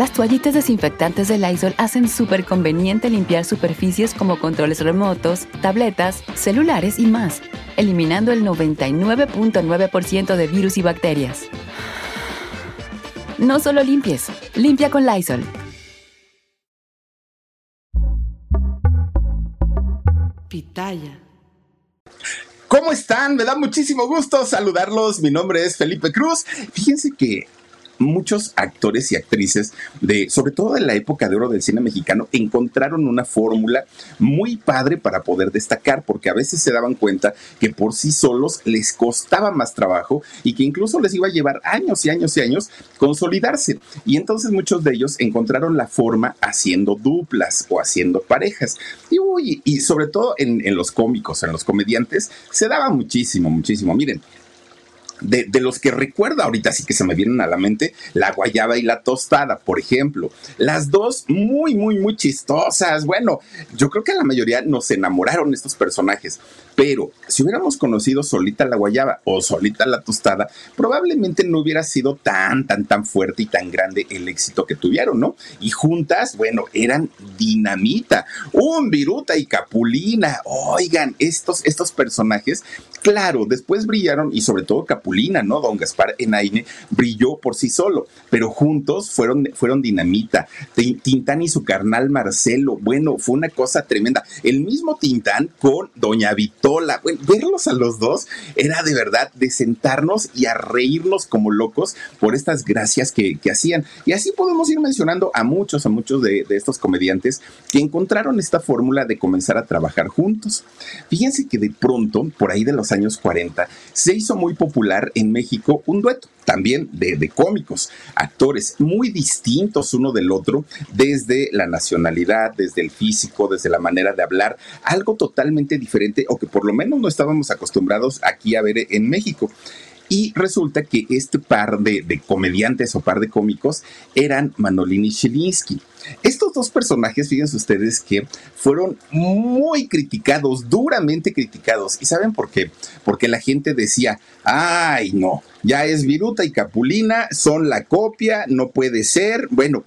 Las toallitas desinfectantes de Lysol hacen súper conveniente limpiar superficies como controles remotos, tabletas, celulares y más, eliminando el 99.9% de virus y bacterias. No solo limpies, limpia con Lysol. Pitaya. ¿Cómo están? Me da muchísimo gusto saludarlos. Mi nombre es Felipe Cruz. Fíjense que muchos actores y actrices de, sobre todo de la época de oro del cine mexicano, encontraron una fórmula muy padre para poder destacar, porque a veces se daban cuenta que por sí solos les costaba más trabajo y que incluso les iba a llevar años y años y años consolidarse. Y entonces muchos de ellos encontraron la forma haciendo duplas o haciendo parejas. Y, sobre todo en los cómicos, en los comediantes, se daba muchísimo, muchísimo. Miren, de, los que recuerdo ahorita sí que se me vienen a la mente, la guayaba y la tostada, por ejemplo. Las dos muy, muy, muy chistosas. Bueno, yo creo que la mayoría nos enamoraron estos personajes, pero si hubiéramos conocido solita la guayaba o solita la tostada, probablemente no hubiera sido tan, tan, tan fuerte y tan grande el éxito que tuvieron, ¿no? Y juntas, bueno, eran dinamita, un viruta y capulina. Oigan, estos, estos personajes Claro, después brillaron y sobre todo Capulina, ¿no? Don Gaspar Enaine brilló por sí solo, pero juntos fueron, fueron dinamita. Tintán y su carnal Marcelo, bueno, fue una cosa tremenda. El mismo Tintán con Doña Vitola, bueno, verlos a los dos era de verdad de sentarnos y a reírnos como locos por estas gracias que, hacían. Y así podemos ir mencionando a muchos, a muchos de, de estos comediantes que encontraron esta fórmula de comenzar a trabajar juntos. Fíjense que de pronto, por ahí de los años 40, se hizo muy popular en México un dueto también de, cómicos, actores muy distintos uno del otro, desde la nacionalidad, desde el físico, desde la manera de hablar, algo totalmente diferente o que por lo menos no estábamos acostumbrados aquí a ver en México. Y resulta que este par de, comediantes o par de cómicos eran Manolini y Shilinsky. Estos dos personajes, fíjense ustedes que fueron muy criticados, duramente criticados. ¿Y saben por qué? Porque la gente decía, ay, no, ya es Viruta y Capulina, son la copia, no puede ser. Bueno,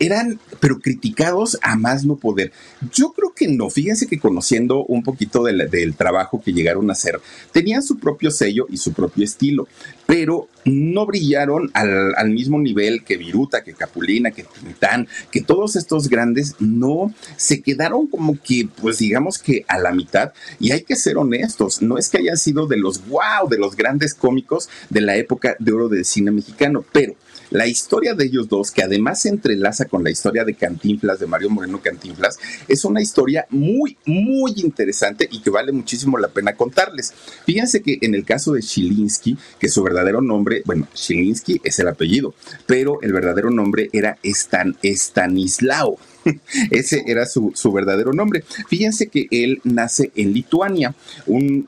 eran, pero criticados a más no poder. Yo creo que no, fíjense que conociendo un poquito del, trabajo que llegaron a hacer, tenían su propio sello y su propio estilo, pero no brillaron al, mismo nivel que Viruta, que Capulina, que Tintán, que todos estos grandes no se quedaron como que, pues digamos que a la mitad. Y hay que ser honestos, no es que hayan sido de los wow, de los grandes cómicos de la época de oro del cine mexicano, pero la historia de ellos dos, que además se entrelaza con la historia de Cantinflas, de Mario Moreno Cantinflas, es una historia muy, muy interesante y que vale muchísimo la pena contarles. Fíjense que en el caso de Shilinsky, que su verdadero nombre, bueno, Shilinsky es el apellido, pero el verdadero nombre era Stan, Stanislao. Ese era su, verdadero nombre. Fíjense que él nace en Lituania, un,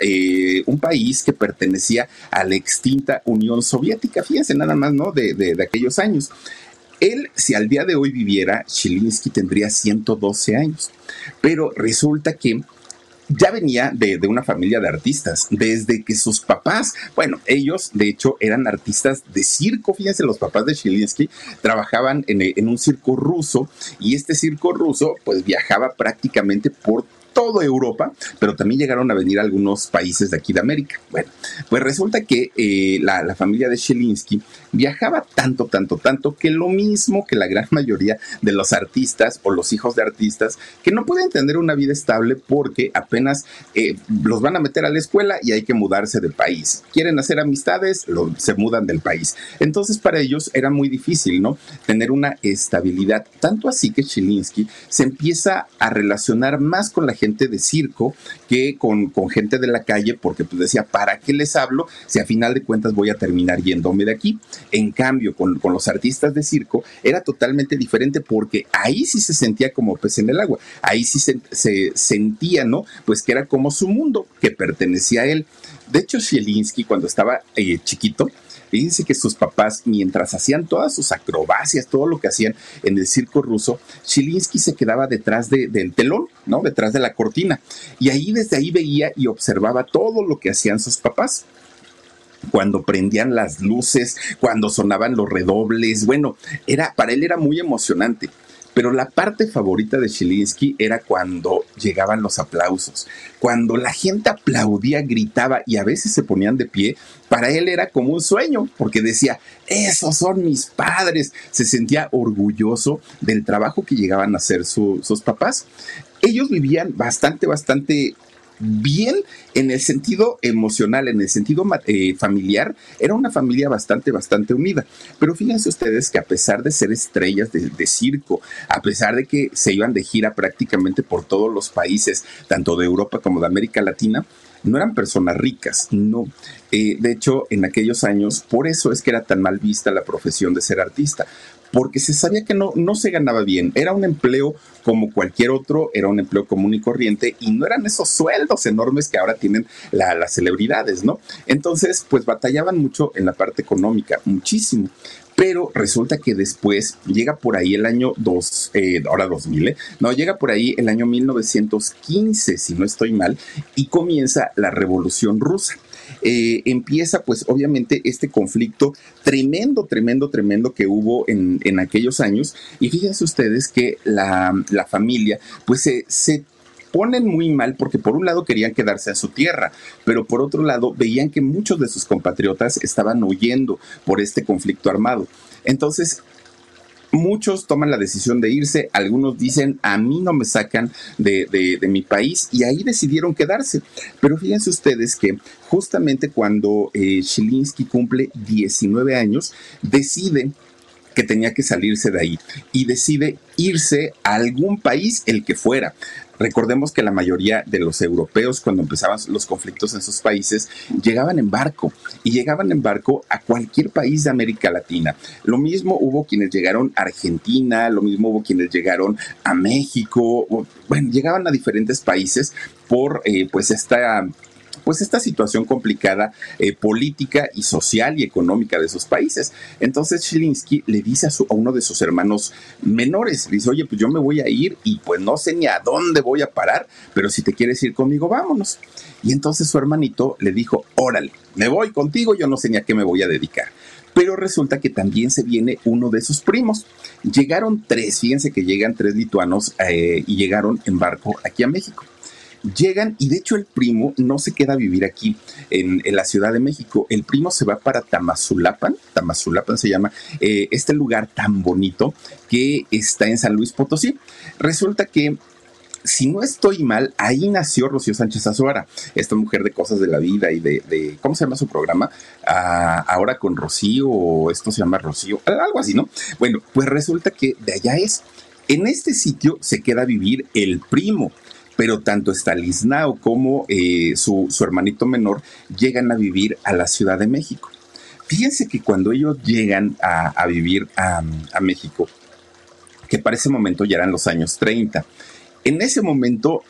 eh, un país que pertenecía a la extinta Unión Soviética. Fíjense nada más, ¿no? De, de, de aquellos años. Él, si al día de hoy viviera, Chilinsky tendría 112 años. Pero resulta que ya venía de, una familia de artistas, desde que sus papás, bueno, ellos de hecho eran artistas de circo, fíjense, los papás de Chilinsky trabajaban en, en un circo ruso y este circo ruso pues viajaba prácticamente por toda Europa, pero también llegaron a venir a algunos países de aquí de América. Bueno, pues resulta que eh, la, familia de Shelinsky viajaba tanto, tanto, tanto, que lo mismo que la gran mayoría de los artistas o los hijos de artistas, que no pueden tener una vida estable porque apenas eh, los van a meter a la escuela y hay que mudarse de país. Quieren hacer amistades, se mudan del país. Entonces para ellos era muy difícil, ¿no? Tener una estabilidad. Tanto así que Chilinsky se empieza a relacionar más con la gente de circo que con, con gente de la calle porque pues decía, ¿para qué les hablo si a final de cuentas voy a terminar yéndome de aquí? En cambio, con, con los artistas de circo era totalmente diferente porque ahí sí se sentía como pez en el agua, ahí sí se, se sentía, ¿no? Pues que era como su mundo, que pertenecía a él. De hecho, Zielinski, cuando estaba eh, chiquito, Fíjense que sus papás, mientras hacían todas sus acrobacias, todo lo que hacían en el circo ruso, Chilinsky se quedaba detrás del telón, ¿no? Detrás de la cortina. Y ahí, desde ahí veía y observaba todo lo que hacían sus papás cuando prendían las luces, cuando sonaban los redobles, bueno, era para él era muy emocionante. Pero la parte favorita de Chilinsky era cuando llegaban los aplausos, cuando la gente aplaudía, gritaba y a veces se ponían de pie. Para él era como un sueño, porque decía, esos son mis padres. Se sentía orgulloso del trabajo que llegaban a hacer sus papás. Ellos vivían bastante, bastante bien en el sentido emocional, en el sentido eh, familiar, era una familia bastante, bastante unida. Pero fíjense ustedes que a pesar de ser estrellas de, circo, a pesar de que se iban de gira prácticamente por todos los países, tanto de Europa como de América Latina, no eran personas ricas, no. Eh, de hecho, en aquellos años, por eso es que era tan mal vista la profesión de ser artista, porque se sabía que no, no se ganaba bien. Era un empleo como cualquier otro, era un empleo común y corriente y no eran esos sueldos enormes que ahora tienen las celebridades, ¿no? Entonces, pues batallaban mucho en la parte económica, muchísimo. Pero resulta que después llega por ahí el año 2, eh, ahora 2000, ¿eh? no, llega por ahí el año 1915, si no estoy mal, y comienza la revolución rusa. Eh, empieza pues obviamente este conflicto tremendo, tremendo, tremendo que hubo en, aquellos años. Y fíjense ustedes que la, familia pues se, se ponen muy mal porque por un lado querían quedarse a su tierra, pero por otro lado veían que muchos de sus compatriotas estaban huyendo por este conflicto armado. Entonces, Muchos toman la decisión de irse, algunos dicen, a mí no me sacan de, mi país y ahí decidieron quedarse. Pero fíjense ustedes que justamente cuando eh, cumple 19 años, decide que tenía que salirse de ahí y decide irse a algún país, el que fuera. Recordemos que la mayoría de los europeos, cuando empezaban los conflictos en sus países, llegaban en barco y llegaban en barco a cualquier país de América Latina. Lo mismo hubo quienes llegaron a Argentina, lo mismo hubo quienes llegaron a México, bueno, llegaban a diferentes países por eh, pues esta pues esta situación complicada eh, política y social y económica de esos países. Entonces Chilinsky le dice a, su, a uno de sus hermanos menores, dice, oye, pues yo me voy a ir y pues no sé ni a dónde voy a parar, pero si te quieres ir conmigo, vámonos. Y entonces su hermanito le dijo, órale, me voy contigo, yo no sé ni a qué me voy a dedicar pero resulta que también se viene uno de sus primos. Llegaron tres, fíjense que llegan tres lituanos eh, y llegaron en barco aquí a México llegan y de hecho el primo no se queda a vivir aquí en, la Ciudad de México. El primo se va para Tamazulapan, Tamazulapan se llama, eh, este lugar tan bonito que está en San Luis Potosí. Resulta que si no estoy mal, ahí nació Rocío Sánchez Azuara, esta mujer de cosas de la vida y de, ¿cómo se llama su programa? Ah, ahora con Rocío, o esto se llama Rocío, algo así, ¿no? Bueno, pues resulta que de allá es. En este sitio se queda a vivir el primo pero tanto Staliznao como eh, su, hermanito menor llegan a vivir a la Ciudad de México. Fíjense que cuando ellos llegan a, vivir a, México, que para ese momento ya eran los años 30, en ese momento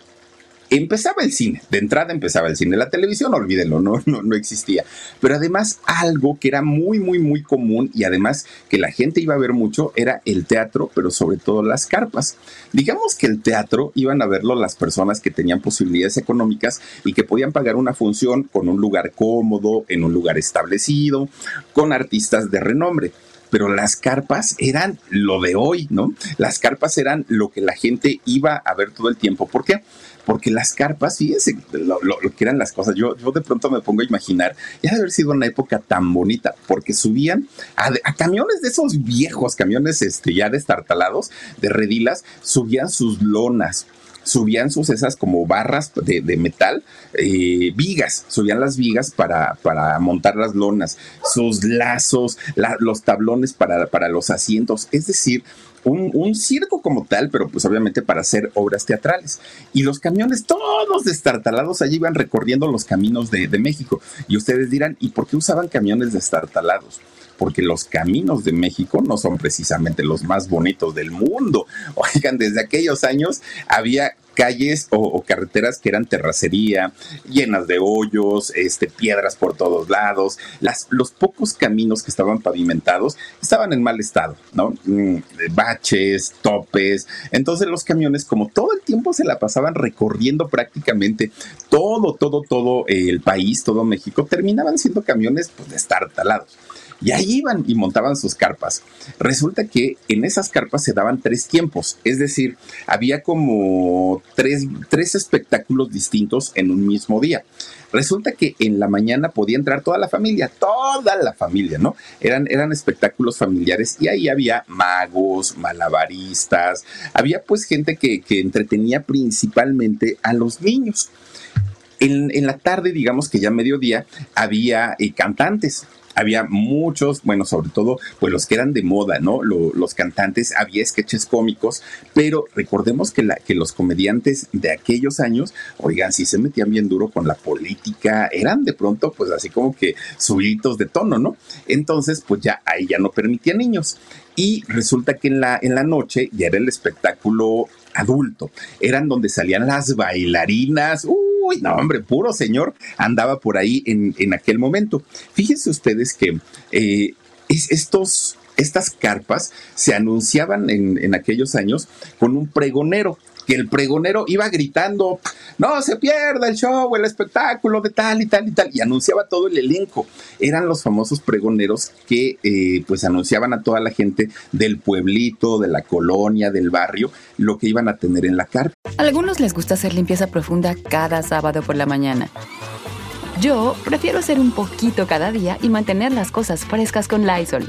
empezaba el cine, de entrada empezaba el cine, la televisión, olvídenlo, no, no, no existía, pero además algo que era muy, muy, muy común y además que la gente iba a ver mucho era el teatro, pero sobre todo las carpas. Digamos que el teatro iban a verlo las personas que tenían posibilidades económicas y que podían pagar una función con un lugar cómodo, en un lugar establecido, con artistas de renombre pero las carpas eran lo de hoy, ¿no? Las carpas eran lo que la gente iba a ver todo el tiempo. ¿Por qué? Porque las carpas, fíjense lo, que eran las cosas. Yo, yo de pronto me pongo a imaginar, ya de haber sido una época tan bonita, porque subían a, camiones de esos viejos camiones este, ya destartalados, de redilas, subían sus lonas subían sus esas como barras de, metal, eh, vigas, subían las vigas para, para montar las lonas, sus lazos, los tablones para, para los asientos, es decir, un, circo como tal, pero pues obviamente para hacer obras teatrales. Y los camiones todos destartalados allí iban recorriendo los caminos de, de México. Y ustedes dirán, ¿y por qué usaban camiones destartalados? porque los caminos de México no son precisamente los más bonitos del mundo. Oigan, desde aquellos años había calles o, carreteras que eran terracería, llenas de hoyos, este, piedras por todos lados. Las, los pocos caminos que estaban pavimentados estaban en mal estado, ¿no? Mm, baches, topes. Entonces los camiones, como todo el tiempo se la pasaban recorriendo prácticamente todo, todo, todo el país, todo México, terminaban siendo camiones pues, de estar talados. Y ahí iban y montaban sus carpas. Resulta que en esas carpas se daban tres tiempos, es decir, había como tres, tres espectáculos distintos en un mismo día. Resulta que en la mañana podía entrar toda la familia, toda la familia, ¿no? Eran, eran espectáculos familiares y ahí había magos, malabaristas, había pues gente que, que entretenía principalmente a los niños. En, en, la tarde, digamos que ya mediodía, había eh, cantantes había muchos, bueno, sobre todo, pues los que eran de moda, ¿no? los cantantes, había sketches cómicos, pero recordemos que, la, que los comediantes de aquellos años, oigan, sí se metían bien duro con la política, eran de pronto, pues así como que subidos de tono, ¿no? Entonces, pues ya ahí ya no permitía niños. Y resulta que en la, en la noche ya era el espectáculo adulto, eran donde salían las bailarinas, uh, Uy, no, hombre, puro señor andaba por ahí en, en aquel momento. Fíjense ustedes que eh, estos, estas carpas se anunciaban en, en aquellos años con un pregonero que el pregonero iba gritando, no se pierda el show, el espectáculo de tal y tal y tal, y anunciaba todo el elenco. Eran los famosos pregoneros que eh, pues anunciaban a toda la gente del pueblito, de la colonia, del barrio, lo que iban a tener en la carpa. A algunos les gusta hacer limpieza profunda cada sábado por la mañana. Yo prefiero hacer un poquito cada día y mantener las cosas frescas con Lysol.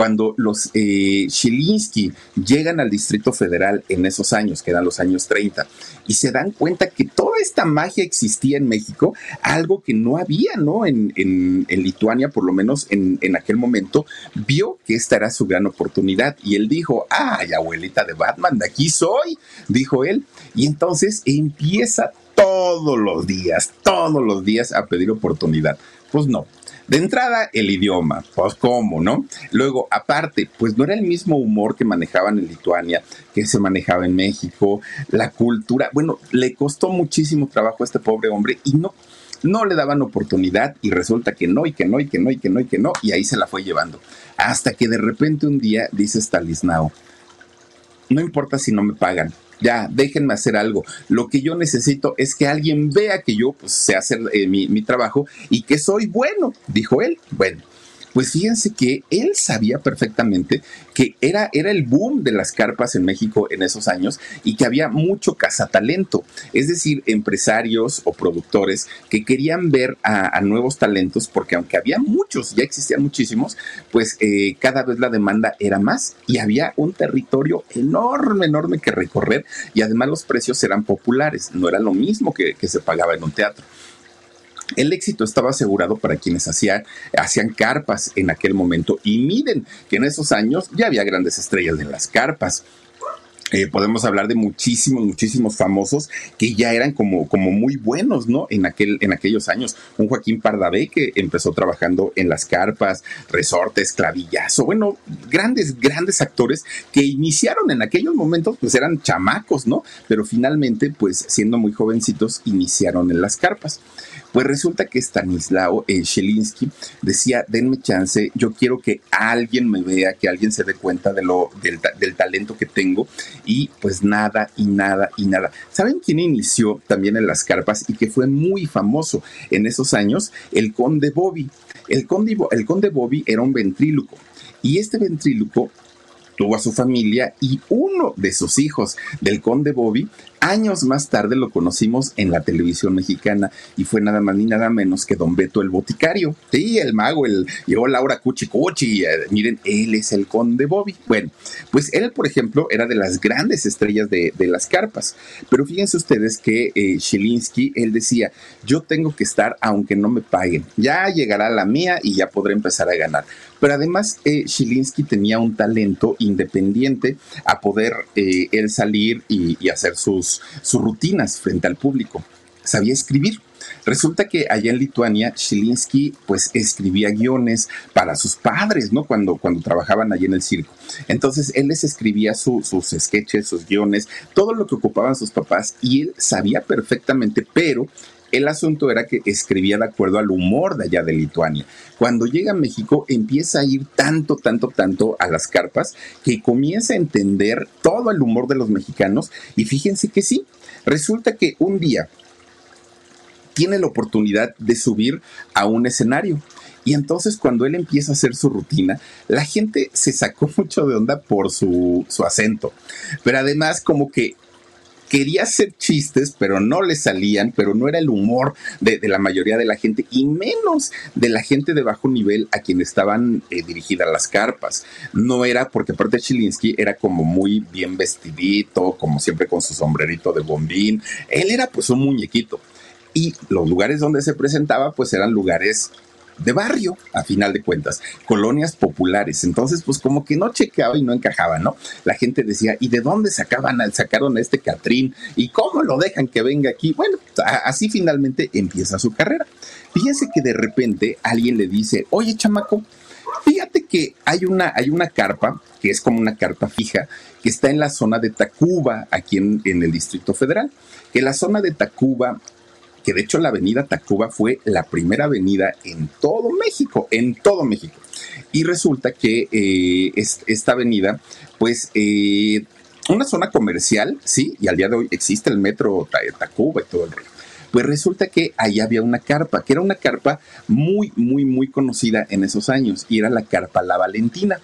cuando los eh, llegan al Distrito Federal en esos años, que eran los años 30, y se dan cuenta que toda esta magia existía en México, algo que no había, ¿no? En, Lituania, por lo menos en, en, aquel momento, vio que esta era su gran oportunidad y él dijo, ay, abuelita de Batman, de aquí soy, dijo él, y entonces empieza todos los días, todos los días a pedir oportunidad. Pues no, de entrada, el idioma, pues cómo, ¿no? Luego, aparte, pues no era el mismo humor que manejaban en Lituania, que se manejaba en México, la cultura, bueno, le costó muchísimo trabajo a este pobre hombre y no, no le daban oportunidad y resulta que no, y que no, y que no, y que no, y que no, y ahí se la fue llevando. Hasta que de repente un día dice Stalisnao, no importa si no me pagan, ya, déjenme hacer algo. Lo que yo necesito es que alguien vea que yo pues, sé hacer eh, mi, mi trabajo y que soy bueno, dijo él. Bueno, pues fíjense que él sabía perfectamente que era, era el boom de las carpas en México en esos años y que había mucho cazatalento, es decir, empresarios o productores que querían ver a, nuevos talentos porque aunque había muchos, ya existían muchísimos, pues eh, cada vez la demanda era más y había un territorio enorme, enorme que recorrer y además los precios eran populares, no era lo mismo que se pagaba en un teatro. El éxito estaba asegurado para quienes hacían, carpas en aquel momento y miren que en esos años ya había grandes estrellas en las carpas. Eh, podemos hablar de muchísimos, muchísimos famosos que ya eran como, como muy buenos, ¿no? En, aquel, en aquellos años. Un Joaquín Pardavé que empezó trabajando en las carpas, resortes, clavillazo, bueno, grandes, grandes actores que iniciaron en aquellos momentos, pues eran chamacos, ¿no? Pero finalmente, pues siendo muy jovencitos, iniciaron en las carpas. Pues resulta que Stanislao eh, decía, denme chance, yo quiero que alguien me vea, que alguien se dé cuenta de lo, del, del talento que tengo y pues nada y nada y nada. ¿Saben quién inició también en las carpas y que fue muy famoso en esos años? El conde Bobby. El conde, el conde Bobby era un ventríloco y este ventríloco tuvo a su familia y uno de sus hijos del conde Bobby Años más tarde lo conocimos en la televisión mexicana y fue nada más ni nada menos que Don Beto el Boticario. Sí, el mago, el llegó Laura Cuchi Cuchi. Eh, miren, él es el conde Bobby. Bueno, pues él, por ejemplo, era de las grandes estrellas de, las carpas. Pero fíjense ustedes que eh, él decía, yo tengo que estar aunque no me paguen. Ya llegará la mía y ya podré empezar a ganar. Pero además, eh, tenía un talento independiente a poder eh, él salir y hacer sus sus, rutinas frente al público. Sabía escribir. Resulta que allá en Lituania, Shilinsky pues escribía guiones para sus padres, ¿no? Cuando, cuando trabajaban allí en el circo. Entonces él les escribía sus sketches, sus guiones, todo lo que ocupaban sus papás y él sabía perfectamente, pero el asunto era que escribía de acuerdo al humor de allá de Lituania. Cuando llega a México empieza a ir tanto, tanto, tanto a las carpas que comienza a entender todo el humor de los mexicanos y fíjense que sí, resulta que un día tiene la oportunidad de subir a un escenario. Y entonces cuando él empieza a hacer su rutina, la gente se sacó mucho de onda por su, su acento. Pero además como que quería hacer chistes, pero no le salían, pero no era el humor de, la mayoría de la gente y menos de la gente de bajo nivel a quien estaban eh, dirigidas las carpas. No era porque aparte Chilinsky era como muy bien vestidito, como siempre con su sombrerito de bombín. Él era pues un muñequito. Y los lugares donde se presentaba pues eran lugares de barrio, a final de cuentas, colonias populares. Entonces, pues como que no chequeaba y no encajaba, ¿no? La gente decía, ¿y de dónde sacaban, sacaron a este Catrín? ¿Y cómo lo dejan que venga aquí? Bueno, así finalmente empieza su carrera. Fíjense que de repente alguien le dice, oye, chamaco, fíjate que hay una, hay una carpa, que es como una carpa fija, que está en la zona de Tacuba, aquí en, en el Distrito Federal. Que la zona de Tacuba que de hecho la avenida Tacuba fue la primera avenida en todo México, en todo México. Y resulta que eh, esta avenida, pues, eh, una zona comercial, sí, y al día de hoy existe el metro Tacuba y todo el rollo. Pues resulta que ahí había una carpa, que era una carpa muy, muy, muy conocida en esos años, y era la carpa La Valentina.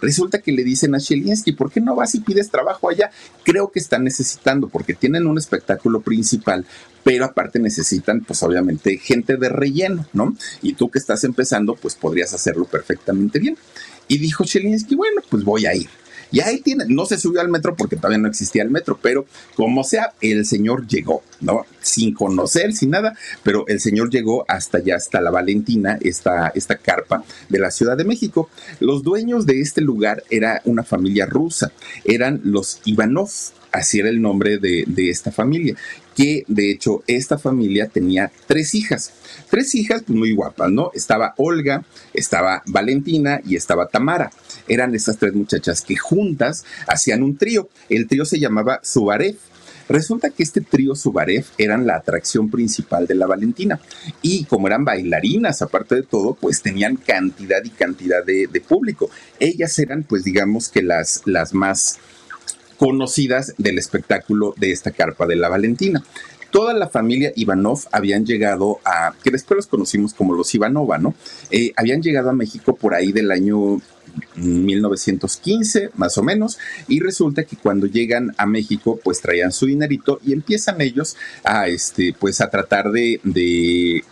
Resulta que le dicen a Shelinsky, ¿por qué no vas y pides trabajo allá? Creo que están necesitando, porque tienen un espectáculo principal, pero aparte necesitan, pues obviamente, gente de relleno, ¿no? Y tú que estás empezando, pues podrías hacerlo perfectamente bien. Y dijo Shelinsky, bueno, pues voy a ir. Y ahí tiene, no se subió al metro porque todavía no existía el metro, pero como sea, el señor llegó, ¿no? Sin conocer, sin nada, pero el señor llegó hasta allá, hasta la Valentina, esta, esta carpa de la Ciudad de México. Los dueños de este lugar era una familia rusa, eran los Ivanov, así era el nombre de, de, esta familia, que de hecho esta familia tenía tres hijas, tres hijas pues, muy guapas, ¿no? Estaba Olga, estaba Valentina y estaba Tamara. Eran esas tres muchachas que juntas hacían un trío. El trío se llamaba Subarev. Resulta que este trío Subarev eran la atracción principal de la Valentina. Y como eran bailarinas, aparte de todo, pues tenían cantidad y cantidad de, de público. Ellas eran, pues digamos que las, las más conocidas del espectáculo de esta carpa de la Valentina. Toda la familia Ivanov habían llegado a, que después los conocimos como los Ivanova, ¿no? Eh, habían llegado a México por ahí del año 1915 más o menos y resulta que cuando llegan a México pues traían su dinerito y empiezan ellos a este pues a tratar de,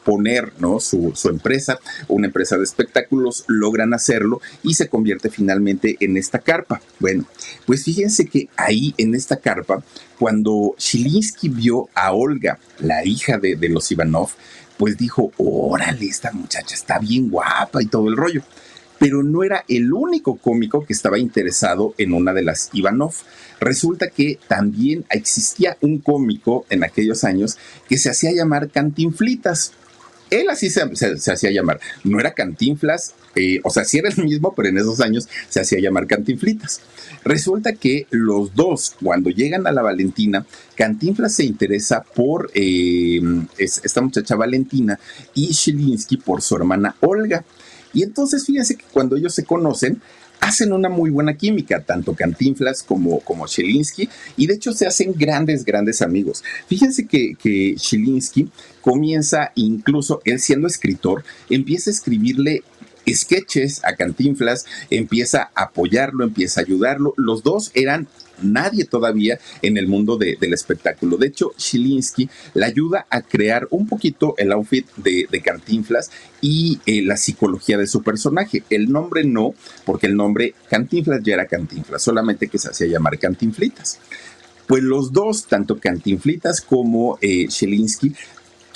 poner ¿no? su, su, empresa una empresa de espectáculos logran hacerlo y se convierte finalmente en esta carpa bueno pues fíjense que ahí en esta carpa cuando Shilinsky vio a Olga la hija de, de los Ivanov pues dijo órale esta muchacha está bien guapa y todo el rollo pero no era el único cómico que estaba interesado en una de las Ivanov. Resulta que también existía un cómico en aquellos años que se hacía llamar Cantinflitas. Él así se, hacía llamar. No era Cantinflas, eh, o sea, sí era el mismo, pero en esos años se hacía llamar Cantinflitas. Resulta que los dos, cuando llegan a la Valentina, Cantinflas se interesa por eh, esta muchacha Valentina y Shilinsky por su hermana Olga. Y entonces fíjense que cuando ellos se conocen, hacen una muy buena química, tanto Cantinflas como, como y de hecho se hacen grandes, grandes amigos. Fíjense que, que comienza, incluso él siendo escritor, empieza a escribirle sketches a Cantinflas, empieza a apoyarlo, empieza a ayudarlo. Los dos eran nadie todavía en el mundo del espectáculo. De hecho, Shilinsky le ayuda a crear un poquito el outfit de, Cantinflas y eh, la psicología de su personaje. El nombre no, porque el nombre Cantinflas ya era Cantinflas, solamente que se hacía llamar Cantinflitas. Pues los dos, tanto Cantinflitas como eh,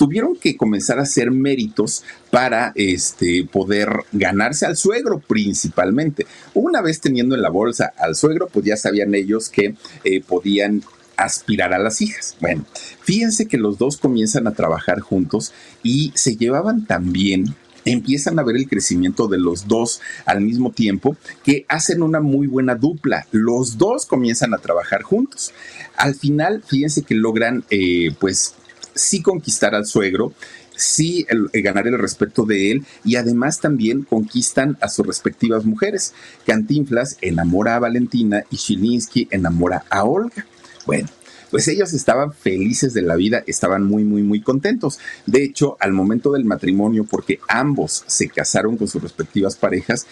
tuvieron que comenzar a hacer méritos para este, poder ganarse al suegro principalmente. Una vez teniendo en la bolsa al suegro, pues ya sabían ellos que eh, podían aspirar a las hijas. Bueno, fíjense que los dos comienzan a trabajar juntos y se llevaban tan bien empiezan a ver el crecimiento de los dos al mismo tiempo que hacen una muy buena dupla. Los dos comienzan a trabajar juntos. Al final, fíjense que logran eh, pues sí conquistar al suegro, sí ganar el respeto de él y además también conquistan a sus respectivas mujeres. Cantinflas enamora a Valentina y Chilinsky enamora a Olga. Bueno, pues ellos estaban felices de la vida, estaban muy, muy, muy contentos. De hecho, al momento del matrimonio, porque ambos se casaron con sus respectivas parejas,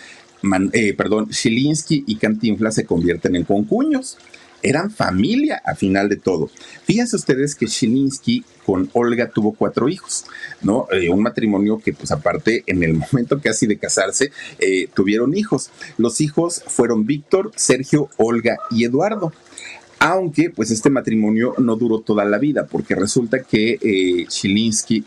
eh, perdón, Chilinsky y Cantinflas se convierten en concuños eran familia a final de todo. Fíjense ustedes que Shilinsky con Olga tuvo cuatro hijos, ¿no? Eh, un matrimonio que, pues aparte, en el momento casi de casarse, eh, tuvieron hijos. Los hijos fueron Víctor, Sergio, Olga y Eduardo aunque pues este matrimonio no duró toda la vida, porque resulta que eh,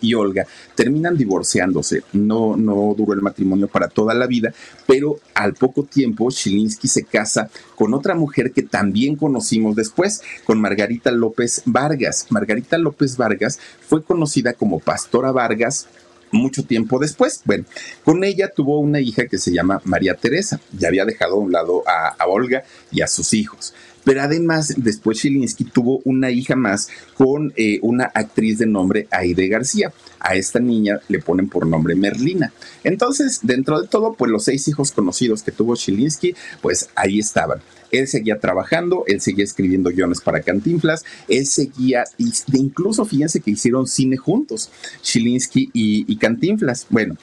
y Olga terminan divorciándose. No, no duró el matrimonio para toda la vida, pero al poco tiempo Chilinsky se casa con otra mujer que también conocimos después, con Margarita López Vargas. Margarita López Vargas fue conocida como Pastora Vargas mucho tiempo después. Bueno, con ella tuvo una hija que se llama María Teresa. Ya había dejado a un lado a Olga y a sus hijos. Pero además, después Chilinsky tuvo una hija más con eh, una actriz de nombre Aide García. A esta niña le ponen por nombre Merlina. Entonces, dentro de todo, pues los seis hijos conocidos que tuvo Chilinsky, pues ahí estaban. Él seguía trabajando, él seguía escribiendo guiones para Cantinflas, él seguía, incluso fíjense que hicieron cine juntos, Chilinsky y, y Cantinflas. Bueno,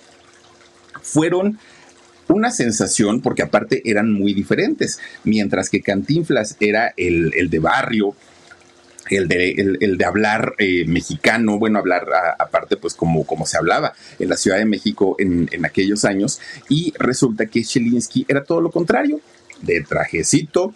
fueron una sensación porque aparte eran muy diferentes, mientras que Cantinflas era el, de barrio, el de, el, de hablar eh, mexicano, bueno, hablar aparte pues como, como se hablaba en la Ciudad de México en, en aquellos años, y resulta que Chelinsky era todo lo contrario, de trajecito,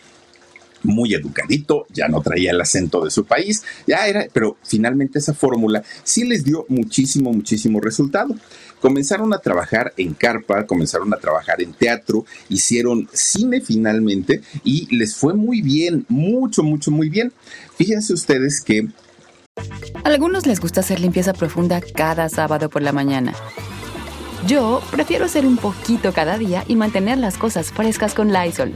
muy educadito, ya no traía el acento de su país, ya era, pero finalmente esa fórmula sí les dio muchísimo, muchísimo resultado. Comenzaron a trabajar en carpa, comenzaron a trabajar en teatro, hicieron cine finalmente y les fue muy bien, mucho, mucho, muy bien. Fíjense ustedes que... A algunos les gusta hacer limpieza profunda cada sábado por la mañana. Yo prefiero hacer un poquito cada día y mantener las cosas frescas con Lysol.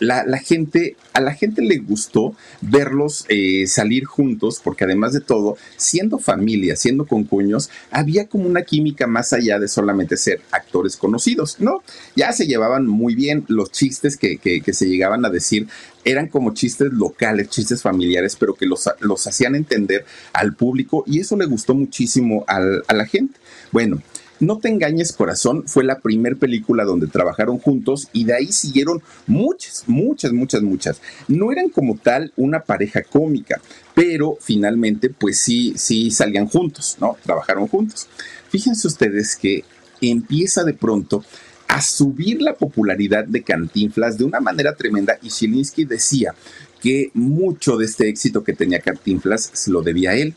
la, gente, a la gente le gustó verlos eh, salir juntos, porque además de todo, siendo familia, siendo concuños, había como una química más allá de solamente ser actores conocidos, ¿no? Ya se llevaban muy bien los chistes que, que, se llegaban a decir. Eran como chistes locales, chistes familiares, pero que los, hacían entender al público y eso le gustó muchísimo a la gente. Bueno, No te engañes corazón fue la primera película donde trabajaron juntos y de ahí siguieron muchas, muchas, muchas, muchas. No eran como tal una pareja cómica, pero finalmente pues sí, sí salían juntos, ¿no? Trabajaron juntos. Fíjense ustedes que empieza de pronto a subir la popularidad de Cantinflas de una manera tremenda y Zielinski decía que mucho de este éxito que tenía Cantinflas se lo debía a él.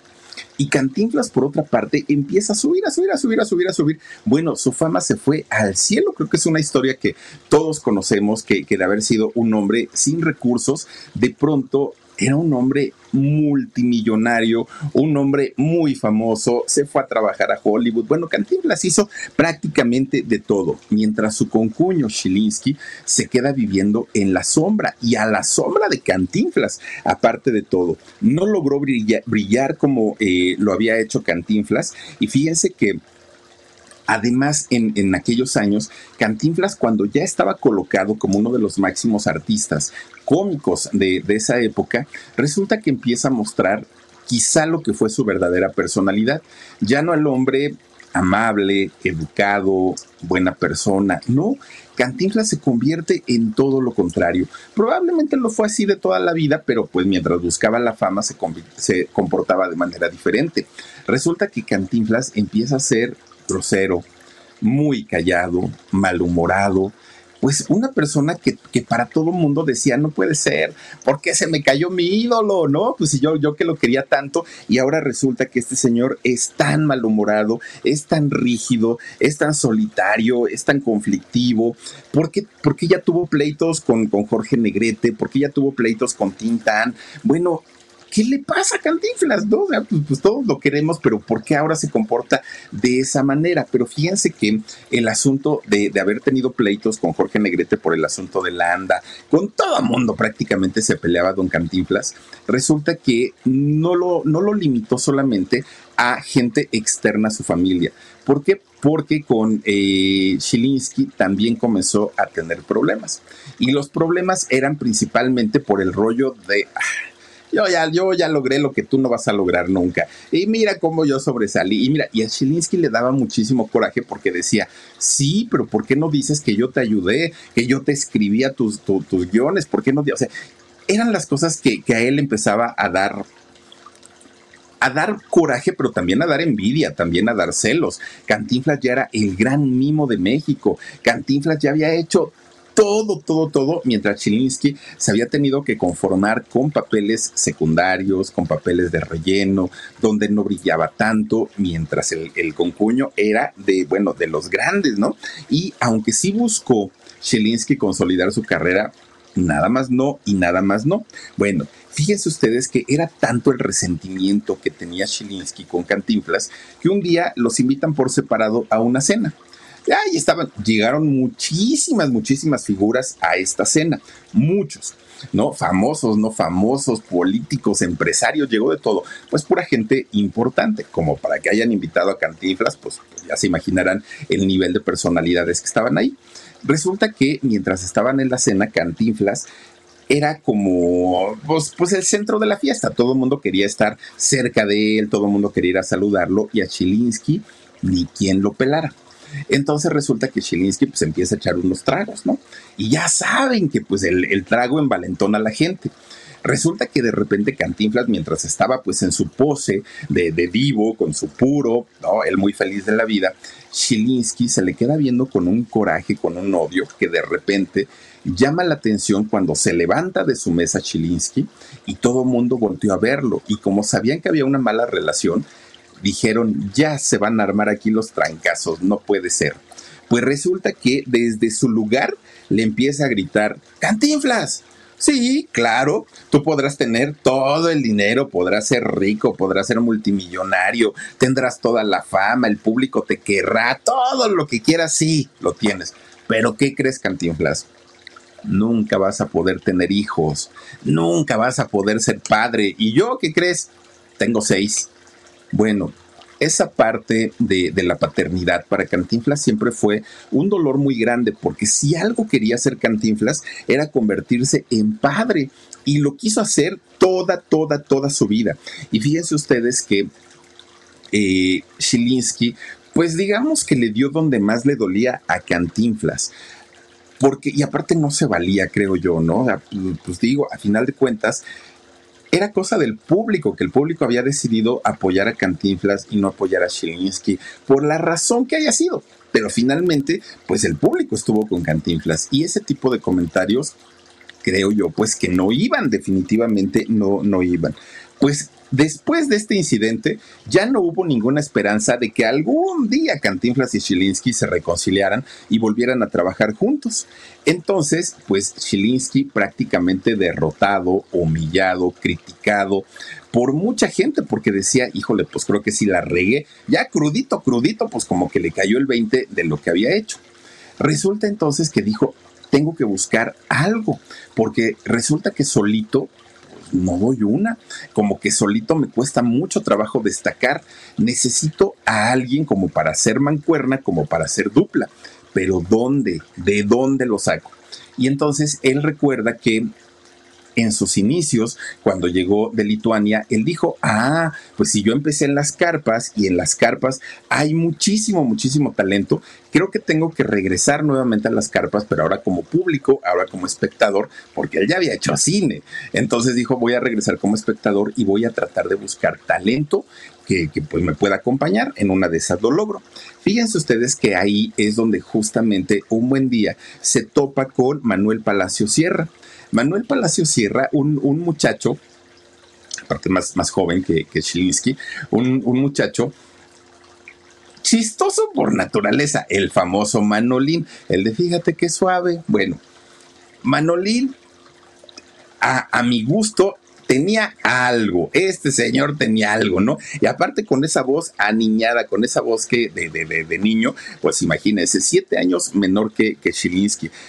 Y Cantinflas, por otra parte, empieza a subir, a subir, a subir, a subir, a subir. Bueno, su fama se fue al cielo. Creo que es una historia que todos conocemos, que, que de haber sido un hombre sin recursos, de pronto era un hombre multimillonario, un hombre muy famoso, se fue a trabajar a Hollywood. Bueno, Cantinflas hizo prácticamente de todo, mientras su concuño Shilinsky se queda viviendo en la sombra y a la sombra de Cantinflas, aparte de todo. No logró brillar, como eh, lo había hecho Cantinflas y fíjense que Además, en, aquellos años, Cantinflas, cuando ya estaba colocado como uno de los máximos artistas cómicos de, esa época, resulta que empieza a mostrar quizá lo que fue su verdadera personalidad. Ya no el hombre amable, educado, buena persona, no. Cantinflas se convierte en todo lo contrario. Probablemente lo fue así de toda la vida, pero pues mientras buscaba la fama se, se comportaba de manera diferente. Resulta que Cantinflas empieza a ser grosero, muy callado, malhumorado, pues una persona que, para todo el mundo decía, no puede ser, porque se me cayó mi ídolo, ¿no? Pues yo, yo que lo quería tanto y ahora resulta que este señor es tan malhumorado, es tan rígido, es tan solitario, es tan conflictivo, porque, porque ya tuvo pleitos con, con Jorge Negrete, porque ya tuvo pleitos con Tintán, bueno, ¿qué le pasa a Cantinflas? Pues, pues, todos lo queremos, pero ¿por qué ahora se comporta de esa manera? Pero fíjense que el asunto de, haber tenido pleitos con Jorge Negrete por el asunto de la anda, con todo el mundo prácticamente se peleaba Don Cantinflas, resulta que no lo, no lo limitó solamente a gente externa a su familia. ¿Por qué? Porque con eh, también comenzó a tener problemas. Y los problemas eran principalmente por el rollo de... Ah, yo ya, yo ya logré lo que tú no vas a lograr nunca. Y mira cómo yo sobresalí. Y mira, y a Chilinsky le daba muchísimo coraje porque decía, sí, pero ¿por qué no dices que yo te ayudé, que yo te escribía tus, tus guiones? ¿Por qué no? O sea, eran las cosas que, que a él empezaba a dar a dar coraje, pero también a dar envidia, también a dar celos. Cantinflas ya era el gran mimo de México. Cantinflas ya había hecho todo, todo, todo, mientras Chilinsky se había tenido que conformar con papeles secundarios, con papeles de relleno, donde no brillaba tanto, mientras el, concuño era de, bueno, de los grandes, ¿no? Y aunque sí buscó Chilinsky consolidar su carrera, nada más no y nada más no. Bueno, fíjense ustedes que era tanto el resentimiento que tenía Chilinsky con Cantinflas que un día los invitan por separado a una cena. Ahí estaban, llegaron muchísimas, muchísimas figuras a esta cena, muchos, ¿no? Famosos, no famosos, políticos, empresarios, llegó de todo. Pues pura gente importante, como para que hayan invitado a Cantinflas, pues, pues ya se imaginarán el nivel de personalidades que estaban ahí. Resulta que mientras estaban en la cena, Cantinflas era como pues, pues, el centro de la fiesta. Todo el mundo quería estar cerca de él, todo el mundo quería ir a saludarlo y a Chilinsky ni quien lo pelara. Entonces resulta que Chilinsky pues empieza a echar unos tragos, ¿no? Y ya saben que pues el, trago envalentona a la gente. Resulta que de repente Cantinflas, mientras estaba pues en su pose de, de divo, con su puro, ¿no? Él muy feliz de la vida, Chilinsky se le queda viendo con un coraje, con un odio, que de repente llama la atención cuando se levanta de su mesa Chilinsky y todo el mundo volteó a verlo. Y como sabían que había una mala relación, dijeron, ya se van a armar aquí los trancazos, no puede ser. Pues resulta que desde su lugar le empieza a gritar, Cantinflas. Sí, claro, tú podrás tener todo el dinero, podrás ser rico, podrás ser multimillonario, tendrás toda la fama, el público te querrá, todo lo que quieras, sí, lo tienes. Pero ¿qué crees, Cantinflas? Nunca vas a poder tener hijos, nunca vas a poder ser padre. ¿Y yo qué crees? Tengo seis. Bueno, esa parte de, la paternidad para Cantinflas siempre fue un dolor muy grande, porque si algo quería hacer Cantinflas era convertirse en padre y lo quiso hacer toda, toda, toda su vida. Y fíjense ustedes que eh, pues digamos que le dio donde más le dolía a Cantinflas. Porque, y aparte no se valía, creo yo, ¿no? Pues digo, a final de cuentas, era cosa del público, que el público había decidido apoyar a Cantinflas y no apoyar a Shilinsky, por la razón que haya sido. Pero finalmente, pues el público estuvo con Cantinflas y ese tipo de comentarios, creo yo, pues que no iban, definitivamente no, no iban. Pues Después de este incidente, ya no hubo ninguna esperanza de que algún día Cantinflas y Shilinsky se reconciliaran y volvieran a trabajar juntos. Entonces, pues Shilinsky prácticamente derrotado, humillado, criticado por mucha gente, porque decía, híjole, pues creo que si la regué, ya crudito, crudito, pues como que le cayó el 20 de lo que había hecho. Resulta entonces que dijo, tengo que buscar algo, porque resulta que solito no doy una. Como que solito me cuesta mucho trabajo destacar. Necesito a alguien como para hacer mancuerna, como para hacer dupla. Pero ¿dónde? ¿De dónde lo saco? Y entonces él recuerda que en sus inicios, cuando llegó de Lituania, él dijo, ah, pues si yo empecé en las carpas y en las carpas hay muchísimo, muchísimo talento, creo que tengo que regresar nuevamente a las carpas, pero ahora como público, ahora como espectador, porque él ya había hecho cine. Entonces dijo, voy a regresar como espectador y voy a tratar de buscar talento que, pues me pueda acompañar. En una de esas lo logro. Fíjense ustedes que ahí es donde justamente un buen día se topa con Manuel Palacio Sierra. Manuel Palacio Sierra, un, muchacho, aparte más, más joven que, que un, un muchacho chistoso por naturaleza, el famoso Manolín, el de fíjate qué suave. Bueno, Manolín, a, a, mi gusto, tenía algo, este señor tenía algo, ¿no? Y aparte con esa voz aniñada, con esa voz que de, de, niño, pues imagínense, siete años menor que, que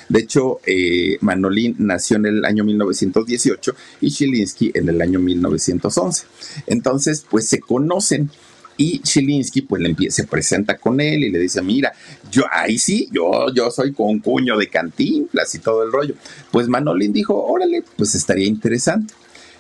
De hecho, eh, Manolín nació en el año 1918 y Shilinsky en el año 1911. Entonces, pues se conocen. Y Chilinsky pues le se presenta con él y le dice, mira, yo ahí sí, yo, yo soy con cuño de cantinflas y todo el rollo. Pues Manolín dijo, órale, pues estaría interesante.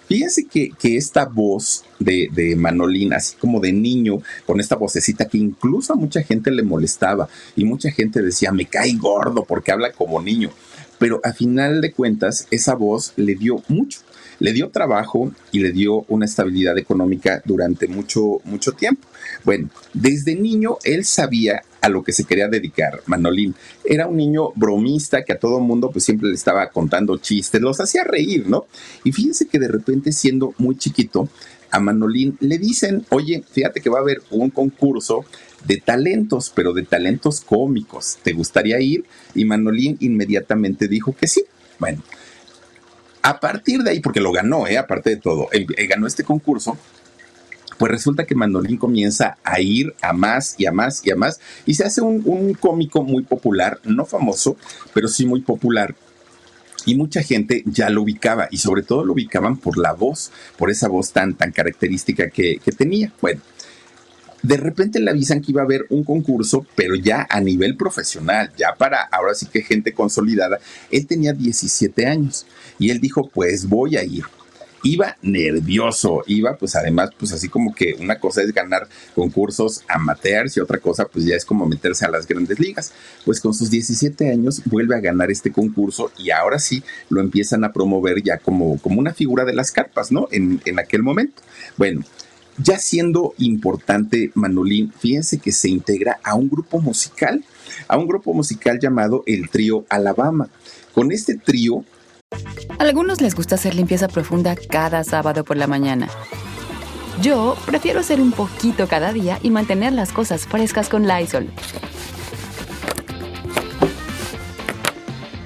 Fíjense que, esta voz de, de, Manolín, así como de niño, con esta vocecita que incluso a mucha gente le molestaba y mucha gente decía, me cae gordo porque habla como niño. Pero a final de cuentas, esa voz le dio mucho le dio trabajo y le dio una estabilidad económica durante mucho, mucho tiempo. Bueno, desde niño él sabía a lo que se quería dedicar, Manolín. Era un niño bromista que a todo mundo pues siempre le estaba contando chistes, los hacía reír, ¿no? Y fíjense que de repente siendo muy chiquito, a Manolín le dicen, oye, fíjate que va a haber un concurso de talentos, pero de talentos cómicos. ¿Te gustaría ir? Y Manolín inmediatamente dijo que sí. Bueno, a partir de ahí, porque lo ganó, ¿eh? aparte de todo, él, ganó este concurso, pues resulta que Manolín comienza a ir a más y a más y a más y se hace un, cómico muy popular, no famoso, pero sí muy popular. Y mucha gente ya lo ubicaba y sobre todo lo ubicaban por la voz, por esa voz tan, tan característica que, que tenía. Bueno, de repente le avisan que iba a haber un concurso, pero ya a nivel profesional, ya para ahora sí que gente consolidada. Él tenía 17 años y él dijo, pues voy a ir iba nervioso, iba pues además pues así como que una cosa es ganar concursos amateurs y otra cosa pues ya es como meterse a las grandes ligas. Pues con sus 17 años vuelve a ganar este concurso y ahora sí lo empiezan a promover ya como, como una figura de las carpas, ¿no? En, en aquel momento. Bueno, ya siendo importante Manolín, fíjense que se integra a un grupo musical, a un grupo musical llamado el Trío Alabama. Con este trío... A algunos les gusta hacer limpieza profunda cada sábado por la mañana. Yo prefiero hacer un poquito cada día y mantener las cosas frescas con Lysol.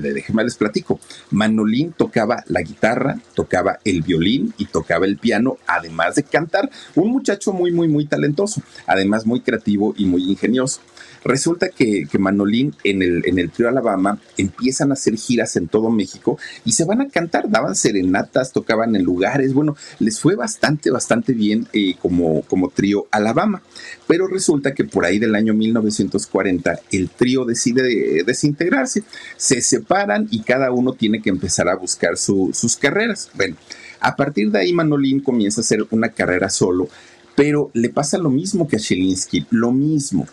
déjenme les platico, Manolín tocaba la guitarra, tocaba el violín y tocaba el piano, además de cantar. Un muchacho muy, muy, muy talentoso, además muy creativo y muy ingenioso. Resulta que, Manolín en el, en el Trío Alabama empiezan a hacer giras en todo México y se van a cantar, daban serenatas, tocaban en lugares, bueno, les fue bastante, bastante bien eh, como, como trío Alabama. Pero resulta que por ahí del año 1940 el trío decide desintegrarse, se separan y cada uno tiene que empezar a buscar sus carreras. Bueno, a partir de ahí Manolín comienza a hacer una carrera solo, pero le pasa lo mismo que a Chelinsky, lo mismo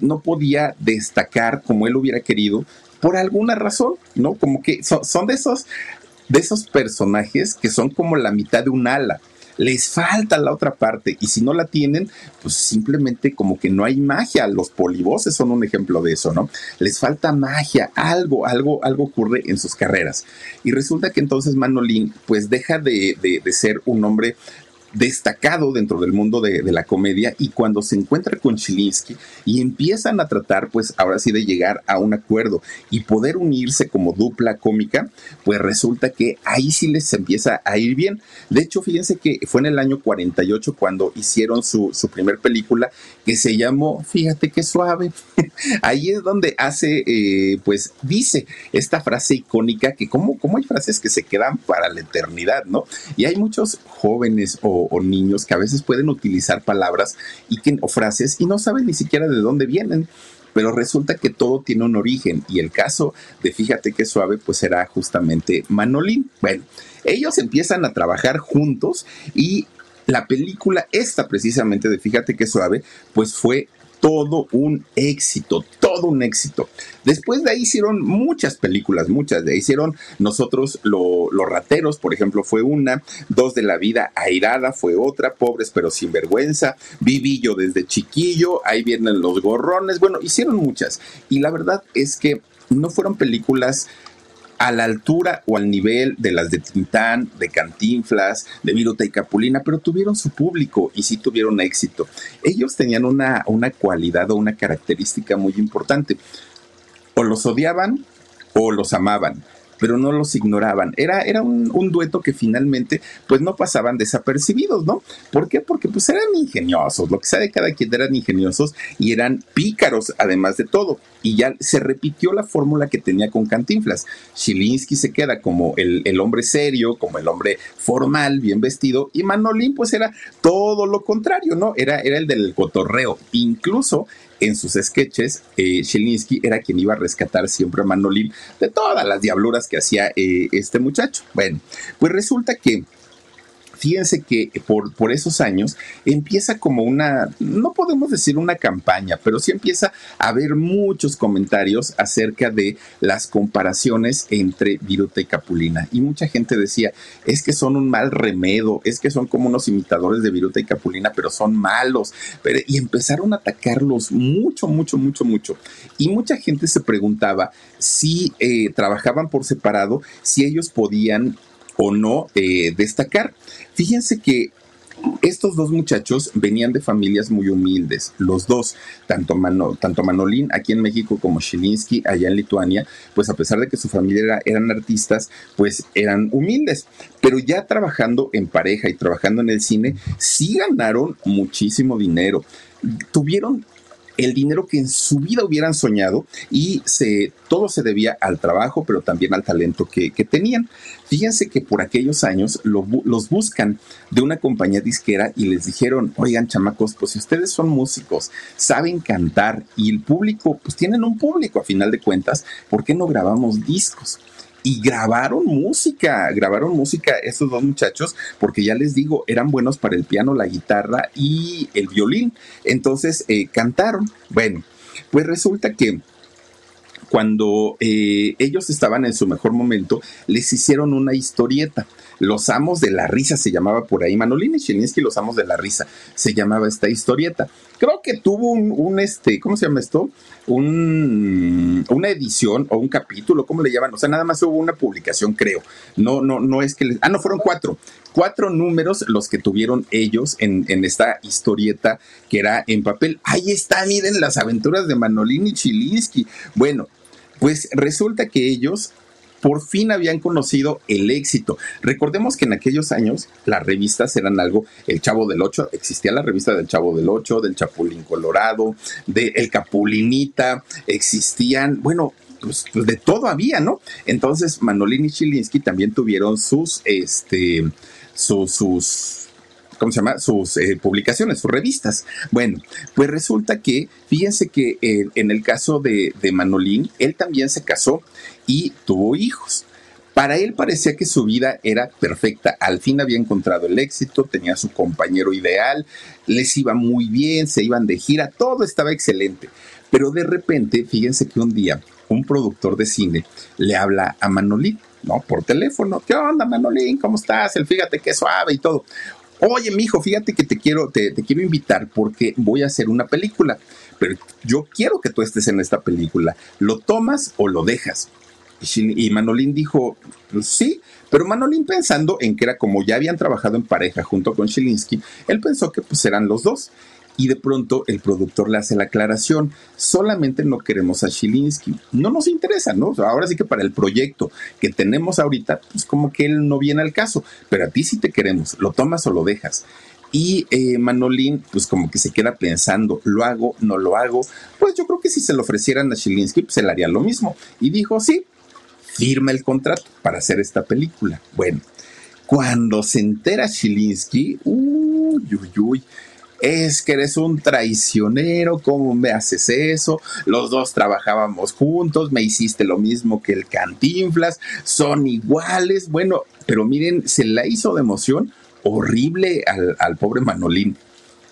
no podía destacar como él hubiera querido por alguna razón, ¿no? Como que son, de esos de esos personajes que son como la mitad de un ala. Les falta la otra parte y si no la tienen, pues simplemente como que no hay magia. Los polivoces son un ejemplo de eso, ¿no? Les falta magia, algo, algo, algo ocurre en sus carreras. Y resulta que entonces Manolín pues deja de, de ser un hombre destacado dentro del mundo de, la comedia y cuando se encuentra con Chilinsky y empiezan a tratar pues ahora sí de llegar a un acuerdo y poder unirse como dupla cómica, pues resulta que ahí sí les empieza a ir bien. De hecho, fíjense que fue en el año 48 cuando hicieron su, su primer película que se llamó Fíjate qué suave. ahí es donde hace, eh, pues dice esta frase icónica que como, como hay frases que se quedan para la eternidad, ¿no? Y hay muchos jóvenes o o, niños que a veces pueden utilizar palabras y que, o frases y no saben ni siquiera de dónde vienen pero resulta que todo tiene un origen y el caso de fíjate qué suave pues será justamente Manolín. Bueno, ellos empiezan a trabajar juntos y la película esta precisamente de fíjate qué suave pues fue todo un éxito, todo un éxito. Después de ahí hicieron muchas películas, muchas. De ahí hicieron nosotros Los Rateros, por ejemplo, fue una. Dos de la vida airada fue otra. Pobres pero sin vergüenza. Vivillo desde chiquillo. Ahí vienen los gorrones. Bueno, hicieron muchas. Y la verdad es que no fueron películas a la altura o al nivel de las de Tintán, de Cantinflas, de Viruta y Capulina, pero tuvieron su público y sí tuvieron éxito. Ellos tenían una, una cualidad o una característica muy importante. O los odiaban o los amaban pero no los ignoraban. Era, era un, dueto que finalmente pues no pasaban desapercibidos, ¿no? ¿Por qué? Porque pues eran ingeniosos, lo que sea de cada quien eran ingeniosos y eran pícaros además de todo. Y ya se repitió la fórmula que tenía con Cantinflas. Chilinsky se queda como el, el hombre serio, como el hombre formal, bien vestido, y Manolín pues era todo lo contrario, ¿no? Era, era el del cotorreo. Incluso en sus sketches, eh, era quien iba a rescatar siempre a Manolín de todas las diabluras que hacía eh, este muchacho. Bueno, pues resulta que fíjense que por, por esos años empieza como una, no podemos decir una campaña, pero sí empieza a haber muchos comentarios acerca de las comparaciones entre Viruta y Capulina. Y mucha gente decía, es que son un mal remedo, es que son como unos imitadores de Viruta y Capulina, pero son malos. y empezaron a atacarlos mucho, mucho, mucho, mucho. Y mucha gente se preguntaba si eh, trabajaban por separado, si ellos podían o no eh, destacar. Fíjense que estos dos muchachos venían de familias muy humildes, los dos, tanto, tanto Manolín aquí en México como Shilinsky allá en Lituania, pues a pesar de que su familia eran artistas, pues eran humildes, pero ya trabajando en pareja y trabajando en el cine, sí ganaron muchísimo dinero. Tuvieron el dinero que en su vida hubieran soñado y se, todo se debía al trabajo, pero también al talento que, tenían. Fíjense que por aquellos años los buscan de una compañía disquera y les dijeron, oigan chamacos, pues si ustedes son músicos, saben cantar y el público, pues tienen un público a final de cuentas, ¿por qué no grabamos discos? Y grabaron música, grabaron música esos dos muchachos, porque ya les digo, eran buenos para el piano, la guitarra y el violín. Entonces eh, cantaron. Bueno, pues resulta que cuando eh, ellos estaban en su mejor momento, les hicieron una historieta. Los Amos de la Risa se llamaba por ahí. Manolín y Chilinsky, Los Amos de la Risa, se llamaba esta historieta. Creo que tuvo un, este, ¿cómo se llama esto? Un, una edición o un capítulo, ¿cómo le llaman? O sea, nada más hubo una publicación, creo. No, no, no es que les, ah, no, fueron cuatro. Cuatro números los que tuvieron ellos en, en esta historieta que era en papel. Ahí está, miren las aventuras de Manolín y Chilinsky. Bueno, pues resulta que ellos por fin habían conocido el éxito. Recordemos que en aquellos años las revistas eran algo, El Chavo del Ocho, existía la revista del Chavo del Ocho, del Chapulín Colorado, de Capulinita, existían, bueno, pues, pues, de todo había, ¿no? Entonces Manolín y Chilinsky también tuvieron sus, este, sus, sus ¿cómo se llama? Sus eh, publicaciones, sus revistas. Bueno, pues resulta que, fíjense que eh, en el caso de, de Manolín, él también se casó y tuvo hijos. Para él parecía que su vida era perfecta. Al fin había encontrado el éxito, tenía su compañero ideal, les iba muy bien, se iban de gira, todo estaba excelente. Pero de repente, fíjense que un día un productor de cine le habla a Manolín, ¿no? Por teléfono. ¿Qué onda, Manolín? ¿Cómo estás? El fíjate qué suave y todo. Oye, mijo, fíjate que te quiero, te, quiero invitar porque voy a hacer una película. Pero yo quiero que tú estés en esta película. ¿Lo tomas o lo dejas? Y Manolín dijo, pues sí, pero Manolín pensando en que era como ya habían trabajado en pareja junto con Shilinsky, él pensó que pues eran los dos. Y de pronto el productor le hace la aclaración, solamente no queremos a Shilinsky, no nos interesa, ¿no? Ahora sí que para el proyecto que tenemos ahorita, pues como que él no viene al caso, pero a ti sí te queremos, lo tomas o lo dejas. Y eh, Manolín, pues como que se queda pensando, ¿lo hago? ¿No lo hago? Pues yo creo que si se lo ofrecieran a Shilinsky, pues él haría lo mismo. Y dijo, sí, firma el contrato para hacer esta película. Bueno, cuando se entera Chilinsky, uy, uy, uy, es que eres un traicionero, ¿cómo me haces eso? Los dos trabajábamos juntos, me hiciste lo mismo que el Cantinflas, son iguales. Bueno, pero miren, se la hizo de emoción horrible al, al pobre Manolín.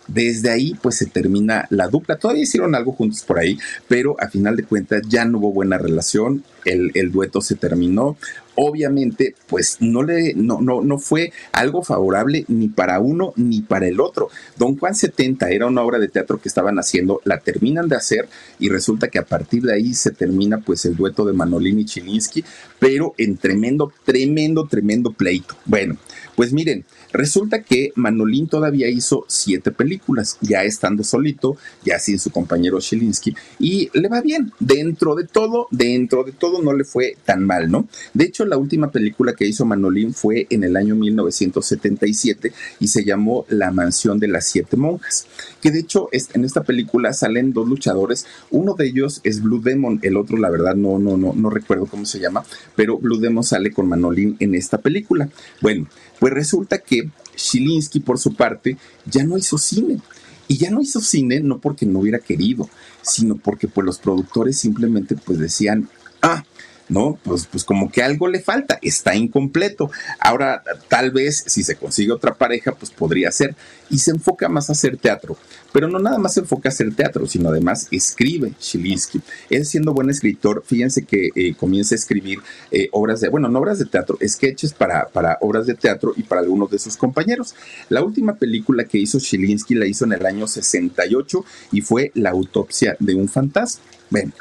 Desde ahí, pues se termina la dupla. Todavía hicieron algo juntos por ahí, pero a final de cuentas ya no hubo buena relación. El, el dueto se terminó obviamente, pues no le, no, no, no fue algo favorable ni para uno ni para el otro. Don Juan 70 era una obra de teatro que estaban haciendo, la terminan de hacer y resulta que a partir de ahí se termina pues el dueto de Manolín y Chilinsky, pero en tremendo, tremendo, tremendo pleito. Bueno, pues miren, resulta que Manolín todavía hizo siete películas, ya estando solito, ya sin su compañero Chilinsky, y le va bien. Dentro de todo, dentro de todo no le fue tan mal, ¿no? De hecho, la última película que hizo Manolín fue en el año 1977 y se llamó La Mansión de las Siete Monjas, que de hecho en esta película salen dos luchadores, uno de ellos es Blue Demon, el otro la verdad no, no, no, no recuerdo cómo se llama, pero Blue Demon sale con Manolín en esta película. Bueno, pues resulta que Shilinsky, por su parte, ya no hizo cine. Y ya no hizo cine no porque no hubiera querido, sino porque pues, los productores simplemente pues decían, ah, ¿no? Pues, pues como que algo le falta, está incompleto. Ahora, tal vez si se consigue otra pareja, pues podría ser. Y se enfoca más a hacer teatro. Pero no nada más se enfoca a hacer teatro, sino además escribe Chilinsky. Él siendo buen escritor, fíjense que eh, comienza a escribir eh, obras de, bueno, no obras de teatro, sketches para, para obras de teatro y para algunos de sus compañeros. La última película que hizo Chilinsky la hizo en el año 68 y fue La autopsia de un fantasma. Bueno,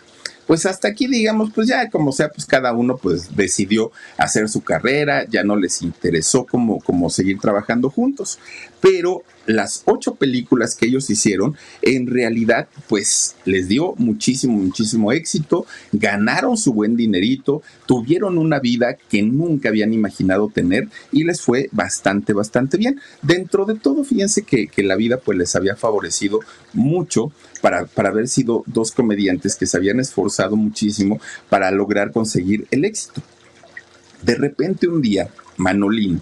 pues hasta aquí digamos, pues ya como sea, pues cada uno pues decidió hacer su carrera, ya no les interesó como, como seguir trabajando juntos, pero las ocho películas que ellos hicieron, en realidad, pues les dio muchísimo, muchísimo éxito, ganaron su buen dinerito, tuvieron una vida que nunca habían imaginado tener y les fue bastante, bastante bien. Dentro de todo, fíjense que, la vida pues les había favorecido mucho para, para haber sido dos comediantes que se habían esforzado muchísimo para lograr conseguir el éxito. De repente un día, Manolín,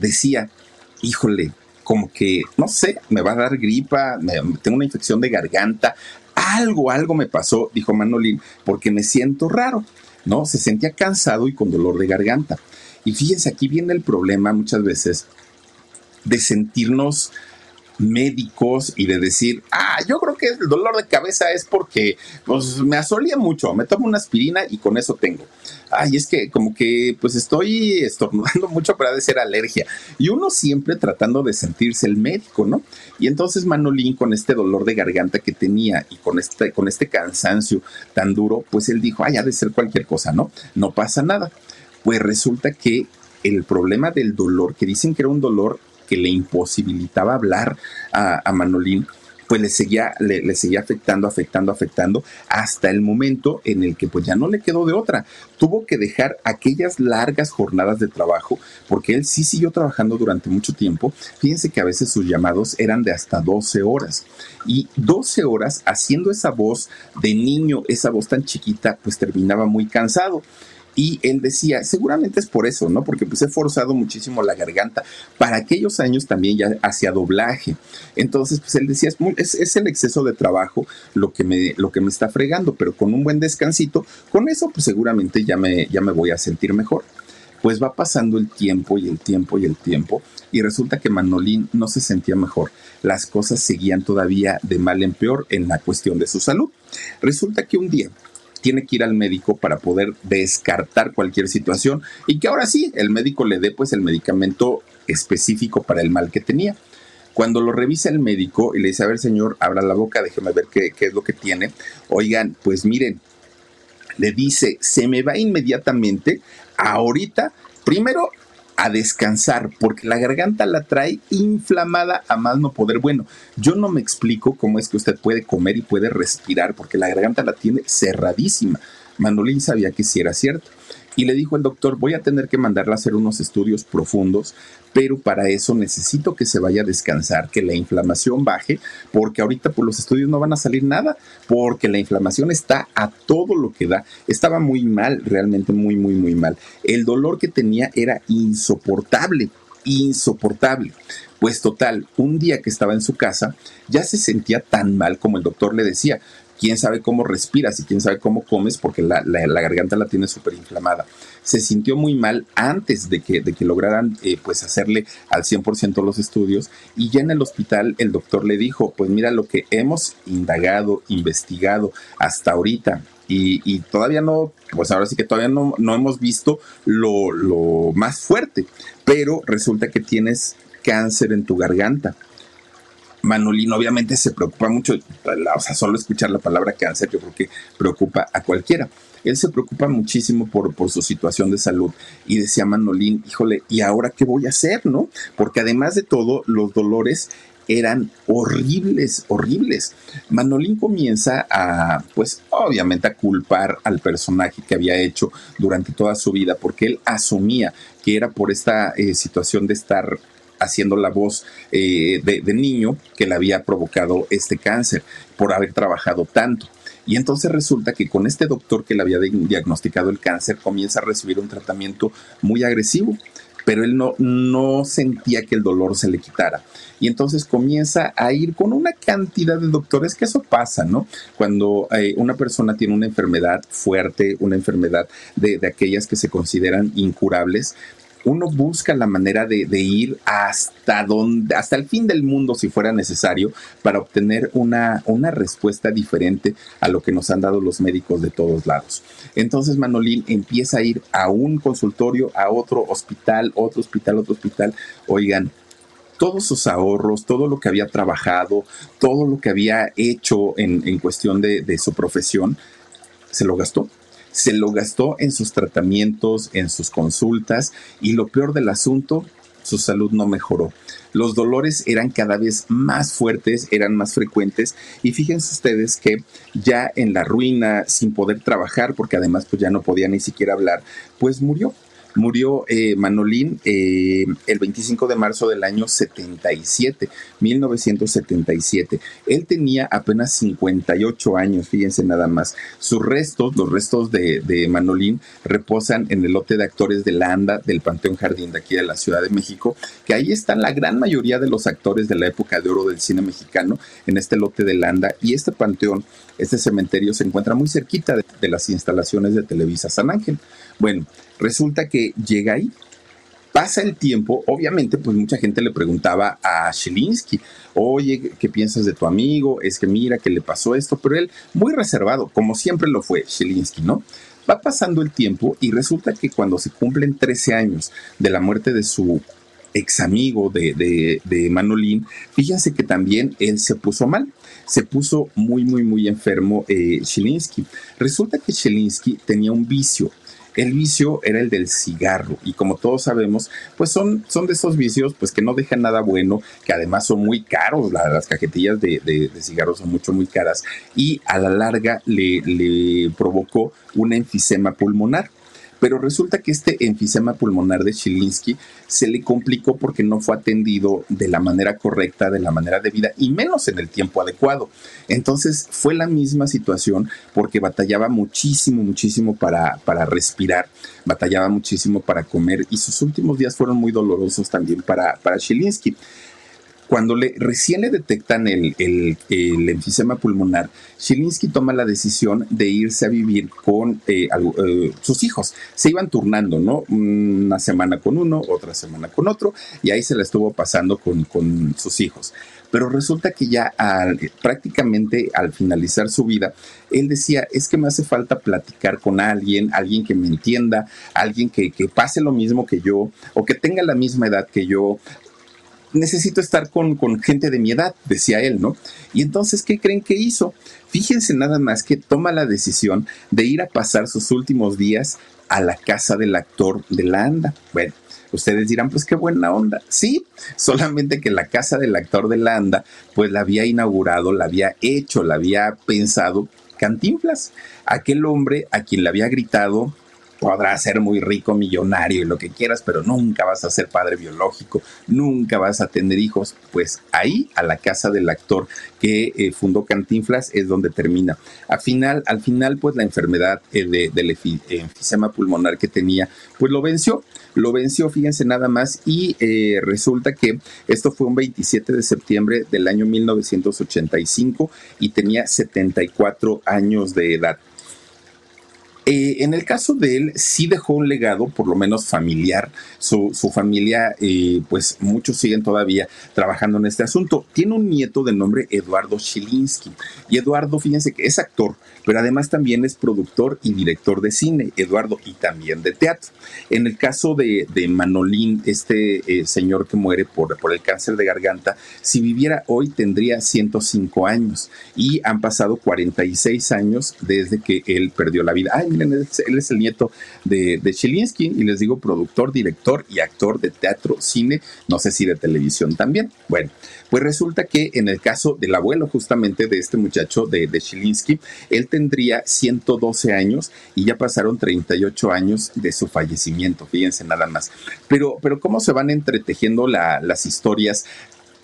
decía, híjole, como que, no sé, me va a dar gripa, tengo una infección de garganta, algo, algo me pasó, dijo Manolín, porque me siento raro, ¿no? Se sentía cansado y con dolor de garganta. Y fíjense, aquí viene el problema muchas veces de sentirnos médicos y de decir, ah, yo creo que el dolor de cabeza es porque pues, me asolía mucho, me tomo una aspirina y con eso tengo. Ay, es que como que pues estoy estornudando mucho para de ser alergia. Y uno siempre tratando de sentirse el médico, ¿no? Y entonces Manolín con este dolor de garganta que tenía y con este, con este cansancio tan duro, pues él dijo, ay, ha de ser cualquier cosa, ¿no? No pasa nada. Pues resulta que el problema del dolor, que dicen que era un dolor que le imposibilitaba hablar a, Manolín, pues le seguía, le, seguía afectando, afectando, afectando, hasta el momento en el que pues ya no le quedó de otra. Tuvo que dejar aquellas largas jornadas de trabajo, porque él sí siguió trabajando durante mucho tiempo. Fíjense que a veces sus llamados eran de hasta 12 horas. Y 12 horas haciendo esa voz de niño, esa voz tan chiquita, pues terminaba muy cansado. Y él decía, seguramente es por eso, ¿no? Porque pues he forzado muchísimo la garganta. Para aquellos años también ya hacía doblaje. Entonces, pues él decía, es, es, el exceso de trabajo lo que, me, lo que me está fregando, pero con un buen descansito, con eso pues seguramente ya me, ya me voy a sentir mejor. Pues va pasando el tiempo y el tiempo y el tiempo y resulta que Manolín no se sentía mejor. Las cosas seguían todavía de mal en peor en la cuestión de su salud. Resulta que un día tiene que ir al médico para poder descartar cualquier situación y que ahora sí, el médico le dé pues el medicamento específico para el mal que tenía. Cuando lo revisa el médico y le dice, a ver señor, abra la boca, déjeme ver qué, qué es lo que tiene. Oigan, pues miren, le dice, se me va inmediatamente, ahorita, primero a descansar, porque la garganta la trae inflamada a más no poder. Bueno, yo no me explico cómo es que usted puede comer y puede respirar, porque la garganta la tiene cerradísima. Manolín sabía que sí era cierto y le dijo el doctor, voy a tener que mandarla a hacer unos estudios profundos, pero para eso necesito que se vaya a descansar, que la inflamación baje, porque ahorita por los estudios no van a salir nada, porque la inflamación está a todo lo que da. Estaba muy mal, realmente muy, muy, muy mal. El dolor que tenía era insoportable, insoportable. Pues total, un día que estaba en su casa, ya se sentía tan mal como el doctor le decía quién sabe cómo respiras y quién sabe cómo comes porque la, garganta la tiene súper inflamada. Se sintió muy mal antes de que, de que lograran eh, pues hacerle al 100% los estudios y ya en el hospital el doctor le dijo, pues mira lo que hemos indagado, investigado hasta ahorita y, todavía no, pues ahora sí que todavía no, no hemos visto lo, lo más fuerte, pero resulta que tienes cáncer en tu garganta. Manolín obviamente se preocupa mucho, o sea, solo escuchar la palabra cáncer yo creo que preocupa a cualquiera. Él se preocupa muchísimo por, por su situación de salud y decía Manolín, híjole, ¿y ahora qué voy a hacer, no? Porque además de todo, los dolores eran horribles, horribles. Manolín comienza a, pues obviamente a culpar al personaje que había hecho durante toda su vida, porque él asumía que era por esta eh, situación de estar haciendo la voz eh, de, niño que le había provocado este cáncer por haber trabajado tanto. Y entonces resulta que con este doctor que le había diagnosticado el cáncer comienza a recibir un tratamiento muy agresivo, pero él no, no sentía que el dolor se le quitara. Y entonces comienza a ir con una cantidad de doctores, que eso pasa, ¿no? Cuando eh, una persona tiene una enfermedad fuerte, una enfermedad de, de aquellas que se consideran incurables, uno busca la manera de, ir hasta donde, hasta el fin del mundo si fuera necesario, para obtener una, una respuesta diferente a lo que nos han dado los médicos de todos lados. Entonces Manolín empieza a ir a un consultorio, a otro hospital, otro hospital, otro hospital. Oigan, todos sus ahorros, todo lo que había trabajado, todo lo que había hecho en, cuestión de su profesión, se lo gastó se lo gastó en sus tratamientos, en sus consultas y lo peor del asunto, su salud no mejoró. Los dolores eran cada vez más fuertes, eran más frecuentes y fíjense ustedes que ya en la ruina, sin poder trabajar, porque además pues ya no podía ni siquiera hablar, pues murió murió eh, Manolín eh, el 25 de marzo del año 77, 1977. Él tenía apenas 58 años, fíjense nada más. Sus restos, los restos de, Manolín, reposan en el lote de actores de la del Panteón Jardín de aquí de la Ciudad de México, que ahí están la gran mayoría de los actores de la época de oro del cine mexicano, en este lote de la ANDA. Y este panteón, este cementerio se encuentra muy cerquita de las instalaciones de Televisa San Ángel. Bueno, resulta que llega ahí. Pasa el tiempo, obviamente, pues mucha gente le preguntaba a Shelinsky, oye, ¿qué piensas de tu amigo? Es que mira que le pasó esto, pero él muy reservado, como siempre lo fue Shelinsky, ¿no? Va pasando el tiempo y resulta que cuando se cumplen 13 años de la muerte de su ex amigo de, de, Manolín, fíjense que también él se puso mal, se puso muy, muy, muy enfermo eh, Resulta que Shelinsky tenía un vicio, el vicio era el del cigarro y como todos sabemos, pues son, son de esos vicios pues que no dejan nada bueno, que además son muy caros, las cajetillas de, de, cigarros son mucho, muy caras y a la larga le, le provocó una enfisema pulmonar. Pero resulta que este enfisema pulmonar de Chilinsky se le complicó porque no fue atendido de la manera correcta, de la manera debida y menos en el tiempo adecuado. Entonces fue la misma situación porque batallaba muchísimo, muchísimo para, para respirar, batallaba muchísimo para comer y sus últimos días fueron muy dolorosos también para, para. Cuando le, recién le detectan el, enfisema pulmonar, Shilinsky toma la decisión de irse a vivir con eh, eh, sus hijos. Se iban turnando, ¿no? Una semana con uno, otra semana con otro, y ahí se la estuvo pasando con, con sus hijos pero resulta que ya prácticamente al finalizar su vida, él decía, es que me hace falta platicar con alguien, alguien que me entienda, alguien que, que, pase lo mismo que yo, o que tenga la misma edad que yo, necesito estar con, con, gente de mi edad, decía él, ¿no? Y entonces, ¿qué creen que hizo? Fíjense nada más que toma la decisión de ir a pasar sus últimos días a la casa del actor de la ANDA. Bueno, ustedes dirán, pues qué buena onda. Sí, solamente que la casa del actor de la ANDA, pues la había inaugurado, la había hecho, la había pensado Cantinflas, aquel hombre a quien le había gritado podrás ser muy rico, millonario y lo que quieras, pero nunca vas a ser padre biológico, nunca vas a tener hijos. Pues ahí, a la casa del actor que eh, fundó Cantinflas, es donde termina. Al final, al final pues la enfermedad eh, de, del enfisema pulmonar que tenía, pues lo venció. Lo venció, fíjense nada más, y eh, resulta que esto fue un 27 de septiembre del año 1985 y tenía 74 años de edad. Eh, en el caso de él, sí dejó un legado, por lo menos familiar. Su, familia, eh, pues muchos siguen todavía trabajando en este asunto. Tiene un nieto de nombre Eduardo Shilinsky. Y Eduardo, fíjense que es actor, pero además también es productor y director de cine, Eduardo, y también de teatro. En el caso de, Manolín, este eh, señor que muere por, por el cáncer de garganta, si viviera hoy tendría 105 años y han pasado 46 años desde que él perdió la vida. Ay, él es el nieto de, de y les digo productor, director y actor de teatro, cine, no sé si de televisión también. Bueno, pues resulta que en el caso del abuelo justamente de este muchacho de, de él tendría 112 años y ya pasaron 38 años de su fallecimiento, fíjense nada más. Pero, pero cómo se van entretejiendo las historias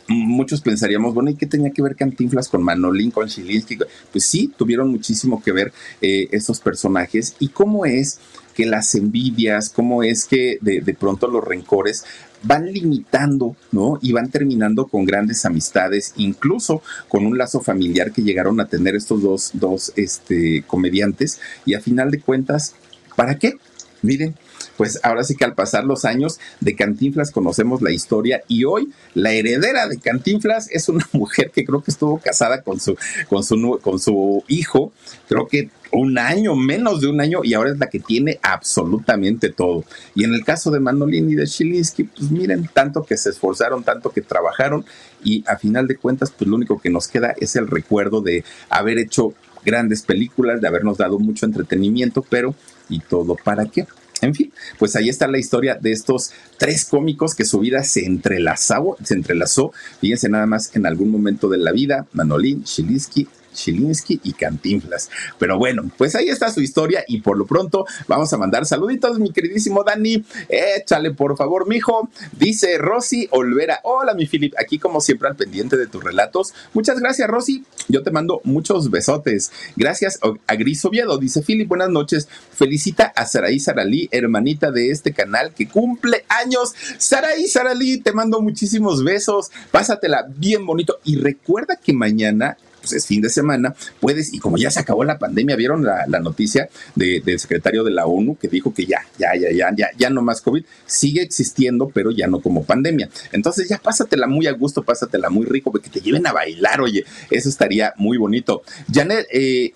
muchos pensaríamos, bueno, ¿y qué tenía que ver Cantinflas con Manolín, con Chilinsky? Pues sí, tuvieron muchísimo que ver eh, estos personajes y cómo es que las envidias, cómo es que de, de, pronto los rencores van limitando, ¿no? Y van terminando con grandes amistades, incluso con un lazo familiar que llegaron a tener estos dos, dos este, comediantes. Y a final de cuentas, ¿para qué? Miren, pues ahora sí que al pasar los años de Cantinflas conocemos la historia y hoy la heredera de Cantinflas es una mujer que creo que estuvo casada con su, con su, con su hijo, creo que un año, menos de un año, y ahora es la que tiene absolutamente todo. Y en el caso de Manolín y de Chilinsky, pues miren, tanto que se esforzaron, tanto que trabajaron, y a final de cuentas, pues lo único que nos queda es el recuerdo de haber hecho grandes películas, de habernos dado mucho entretenimiento, pero ¿y todo para qué? En fin, pues ahí está la historia de estos tres cómicos que su vida se entrelazó, se entrelazó, fíjense nada más en algún momento de la vida, Manolín, Chilinsky, Chilinsky y Cantinflas. Pero bueno, pues ahí está su historia y por lo pronto vamos a mandar saluditos, mi queridísimo Dani. Échale por favor, mijo. Dice Rosy Olvera. Hola, mi Filip. Aquí como siempre al pendiente de tus relatos. Muchas gracias, Rosy. Yo te mando muchos besotes. Gracias a Gris Oviedo. Dice Filip, buenas noches. Felicita a Saraí Saralí, hermanita de este canal que cumple años. Saraí Saralí, te mando muchísimos besos. Pásatela bien bonito. Y recuerda que mañana pues es fin de semana, puedes, y como ya se acabó la pandemia, vieron la, noticia del secretario de la ONU que dijo que ya, ya, ya, ya, ya, ya no más COVID, sigue existiendo, pero ya no como pandemia. Entonces ya pásatela muy a gusto, pásatela muy rico, que te lleven a bailar, oye, eso estaría muy bonito. Janet, eh,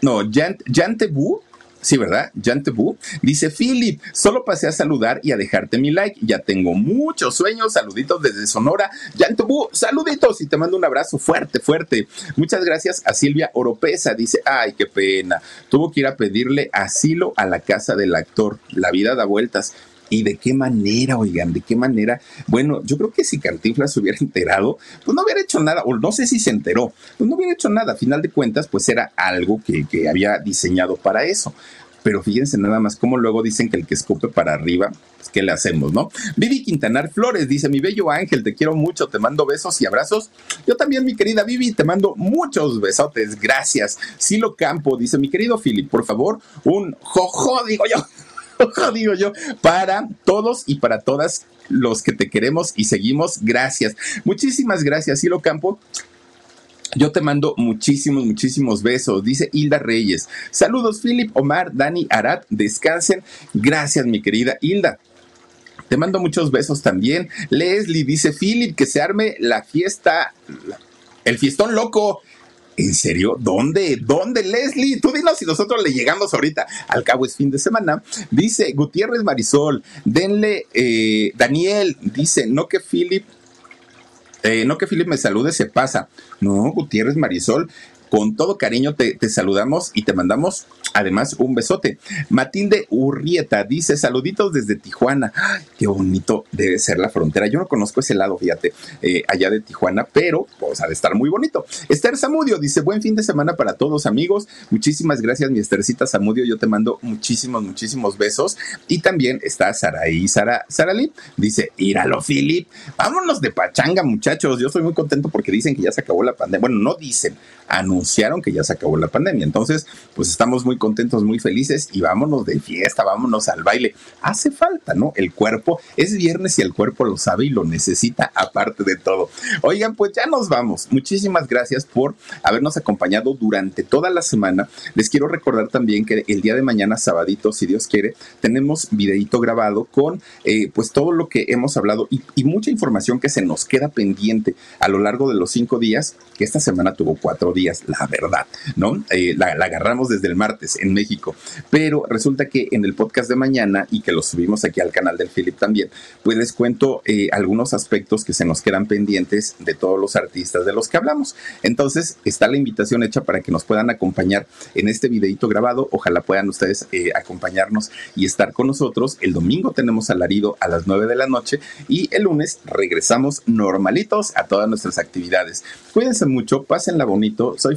no, Jan, Jan Sí, ¿verdad? Jan dice, Philip, solo pasé a saludar y a dejarte mi like. Ya tengo muchos sueños. Saluditos desde Sonora. Jan saluditos y te mando un abrazo fuerte, fuerte. Muchas gracias a Silvia Oropesa. Dice, ay, qué pena. Tuvo que ir a pedirle asilo a la casa del actor. La vida da vueltas. ¿Y de qué manera, oigan? ¿De qué manera? Bueno, yo creo que si Cantinflas se hubiera enterado, pues no hubiera hecho nada, o no sé si se enteró, pues no hubiera hecho nada. A final de cuentas, pues era algo que, que había diseñado para eso. Pero fíjense nada más cómo luego dicen que el que escupe para arriba, pues ¿qué le hacemos, no? Vivi Quintanar Flores dice, mi bello ángel, te quiero mucho, te mando besos y abrazos. Yo también, mi querida Vivi, te mando muchos besotes, gracias. Silo Campo dice, mi querido Philip, por favor, un jojo, digo yo digo yo, para todos y para todas los que te queremos y seguimos. Gracias. Muchísimas gracias, Hilo Campo. Yo te mando muchísimos, muchísimos besos, dice Hilda Reyes. Saludos, Philip, Omar, Dani, Arad, descansen. Gracias, mi querida Hilda. Te mando muchos besos también. Leslie dice, Philip, que se arme la fiesta, el fiestón loco. ¿En serio? ¿Dónde? ¿Dónde, Leslie? Tú dinos si nosotros le llegamos ahorita. Al cabo es fin de semana. Dice Gutiérrez Marisol, denle, eh, Daniel, dice, no que Philip, eh, no que Philip me salude, se pasa. No, Gutiérrez Marisol, con todo cariño te, saludamos y te mandamos además un besote. Matilde Urrieta dice saluditos desde Tijuana. qué bonito debe ser la frontera. Yo no conozco ese lado, fíjate, eh, allá de Tijuana, pero pues ha de estar muy bonito. Esther Zamudio dice buen fin de semana para todos amigos. Muchísimas gracias mi Estercita Zamudio. Yo te mando muchísimos, muchísimos besos. Y también está Saraí Sara, Sarali. Dice, íralo, Philip. Vámonos de pachanga, muchachos. Yo estoy muy contento porque dicen que ya se acabó la pandemia. Bueno, no dicen, anunciaron que ya se acabó la pandemia. Entonces, pues estamos muy contentos, muy felices y vámonos de fiesta, vámonos al baile. Hace falta, ¿no? El cuerpo es viernes y el cuerpo lo sabe y lo necesita aparte de todo. Oigan, pues ya nos vamos. Muchísimas gracias por habernos acompañado durante toda la semana. Les quiero recordar también que el día de mañana, sabadito, si Dios quiere, tenemos videito grabado con eh, pues todo lo que hemos hablado y, mucha información que se nos queda pendiente a lo largo de los cinco días, que esta semana tuvo cuatro días, la verdad, ¿no? Eh, la, agarramos desde el martes en México, pero resulta que en el podcast de mañana y que lo subimos aquí al canal del Philip también, pues les cuento eh, algunos aspectos que se nos quedan pendientes de todos los artistas de los que hablamos. Entonces, está la invitación hecha para que nos puedan acompañar en este videito grabado. Ojalá puedan ustedes eh, acompañarnos y estar con nosotros. El domingo tenemos alarido a las 9 de la noche y el lunes regresamos normalitos a todas nuestras actividades. Cuídense mucho, pásenla bonito soy